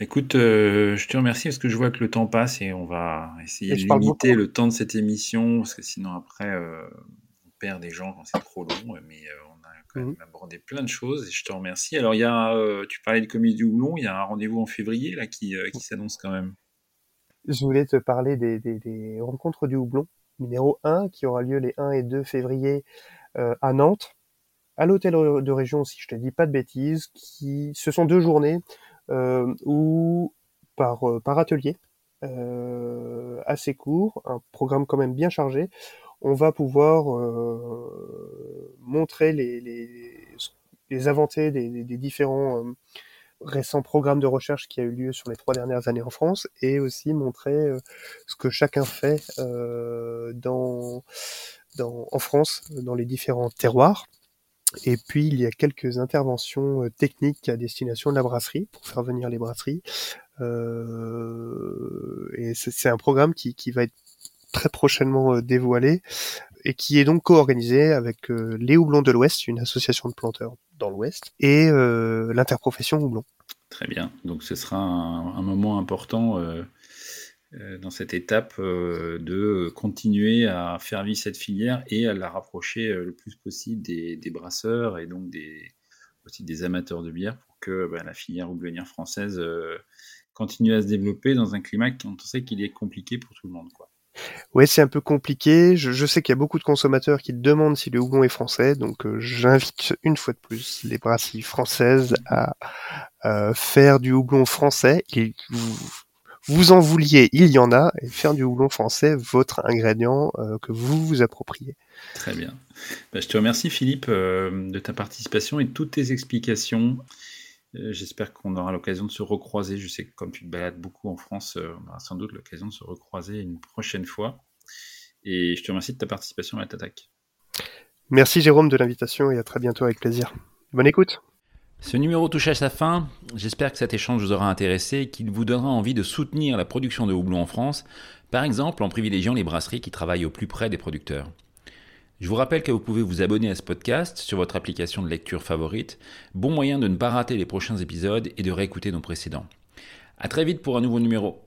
Écoute, je te remercie parce que je vois que le temps passe et on va essayer de limiter le temps de cette émission parce que sinon après on perd des gens quand c'est trop long. Mais on a quand même mmh. abordé plein de choses et je te remercie. Alors il y a, tu parlais de comice du houblon, il y a un rendez-vous en février là qui, qui s'annonce quand même je voulais te parler des, des, des, rencontres du houblon, numéro 1, qui aura lieu les 1 et 2 février euh, à Nantes, à l'hôtel de région, si je te dis pas de bêtises, qui, ce sont deux journées euh, où, par, euh, par atelier, euh, assez court, un programme quand même bien chargé, on va pouvoir euh, montrer les, les, des, différents récent programme de recherche qui a eu lieu sur les trois dernières années en France et aussi montrer euh, ce que chacun fait euh, dans, en France, dans les différents terroirs. Et puis il y a quelques interventions euh, techniques à destination de la brasserie pour faire venir les brasseries. Euh, et c'est un programme qui va être très prochainement dévoilé et qui est donc co-organisé avec les Houblons de l'Ouest, une association de planteurs dans l'Ouest, et euh, l'interprofession Houblon. Très bien. Donc ce sera un, moment important euh, euh, dans cette étape de continuer à faire vivre cette filière et à la rapprocher le plus possible des, brasseurs et donc des, aussi des amateurs de bière pour que bah, la filière houblonnière française continue à se développer dans un climat dont on sait qu'il est compliqué pour tout le monde. Quoi. Ouais, c'est un peu compliqué. Je, sais qu'il y a beaucoup de consommateurs qui demandent si le houblon est français, donc euh, j'invite une fois de plus les brasseries françaises à euh, faire du houblon français. Vous en vouliez, il y en a, et faire du houblon français, votre ingrédient euh, que vous vous appropriez. Très bien. Bah, je te remercie Philippe de ta participation et de toutes tes explications. Euh, j'espère qu'on aura l'occasion de se recroiser. Je sais que comme tu te balades beaucoup en France, euh, on aura sans doute l'occasion de se recroiser une prochaine fois. Et je te remercie de ta participation à la TATAC. Merci Jérôme de l'invitation et à très bientôt avec plaisir. Bonne écoute. Ce numéro touche à sa fin. J'espère que cet échange vous aura intéressé et qu'il vous donnera envie de soutenir la production de houblon en France, par exemple en privilégiant les brasseries qui travaillent au plus près des producteurs. Je vous rappelle que vous pouvez vous abonner à ce podcast sur votre application de lecture favorite, bon moyen de ne pas rater les prochains épisodes et de réécouter nos précédents. À très vite pour un nouveau numéro.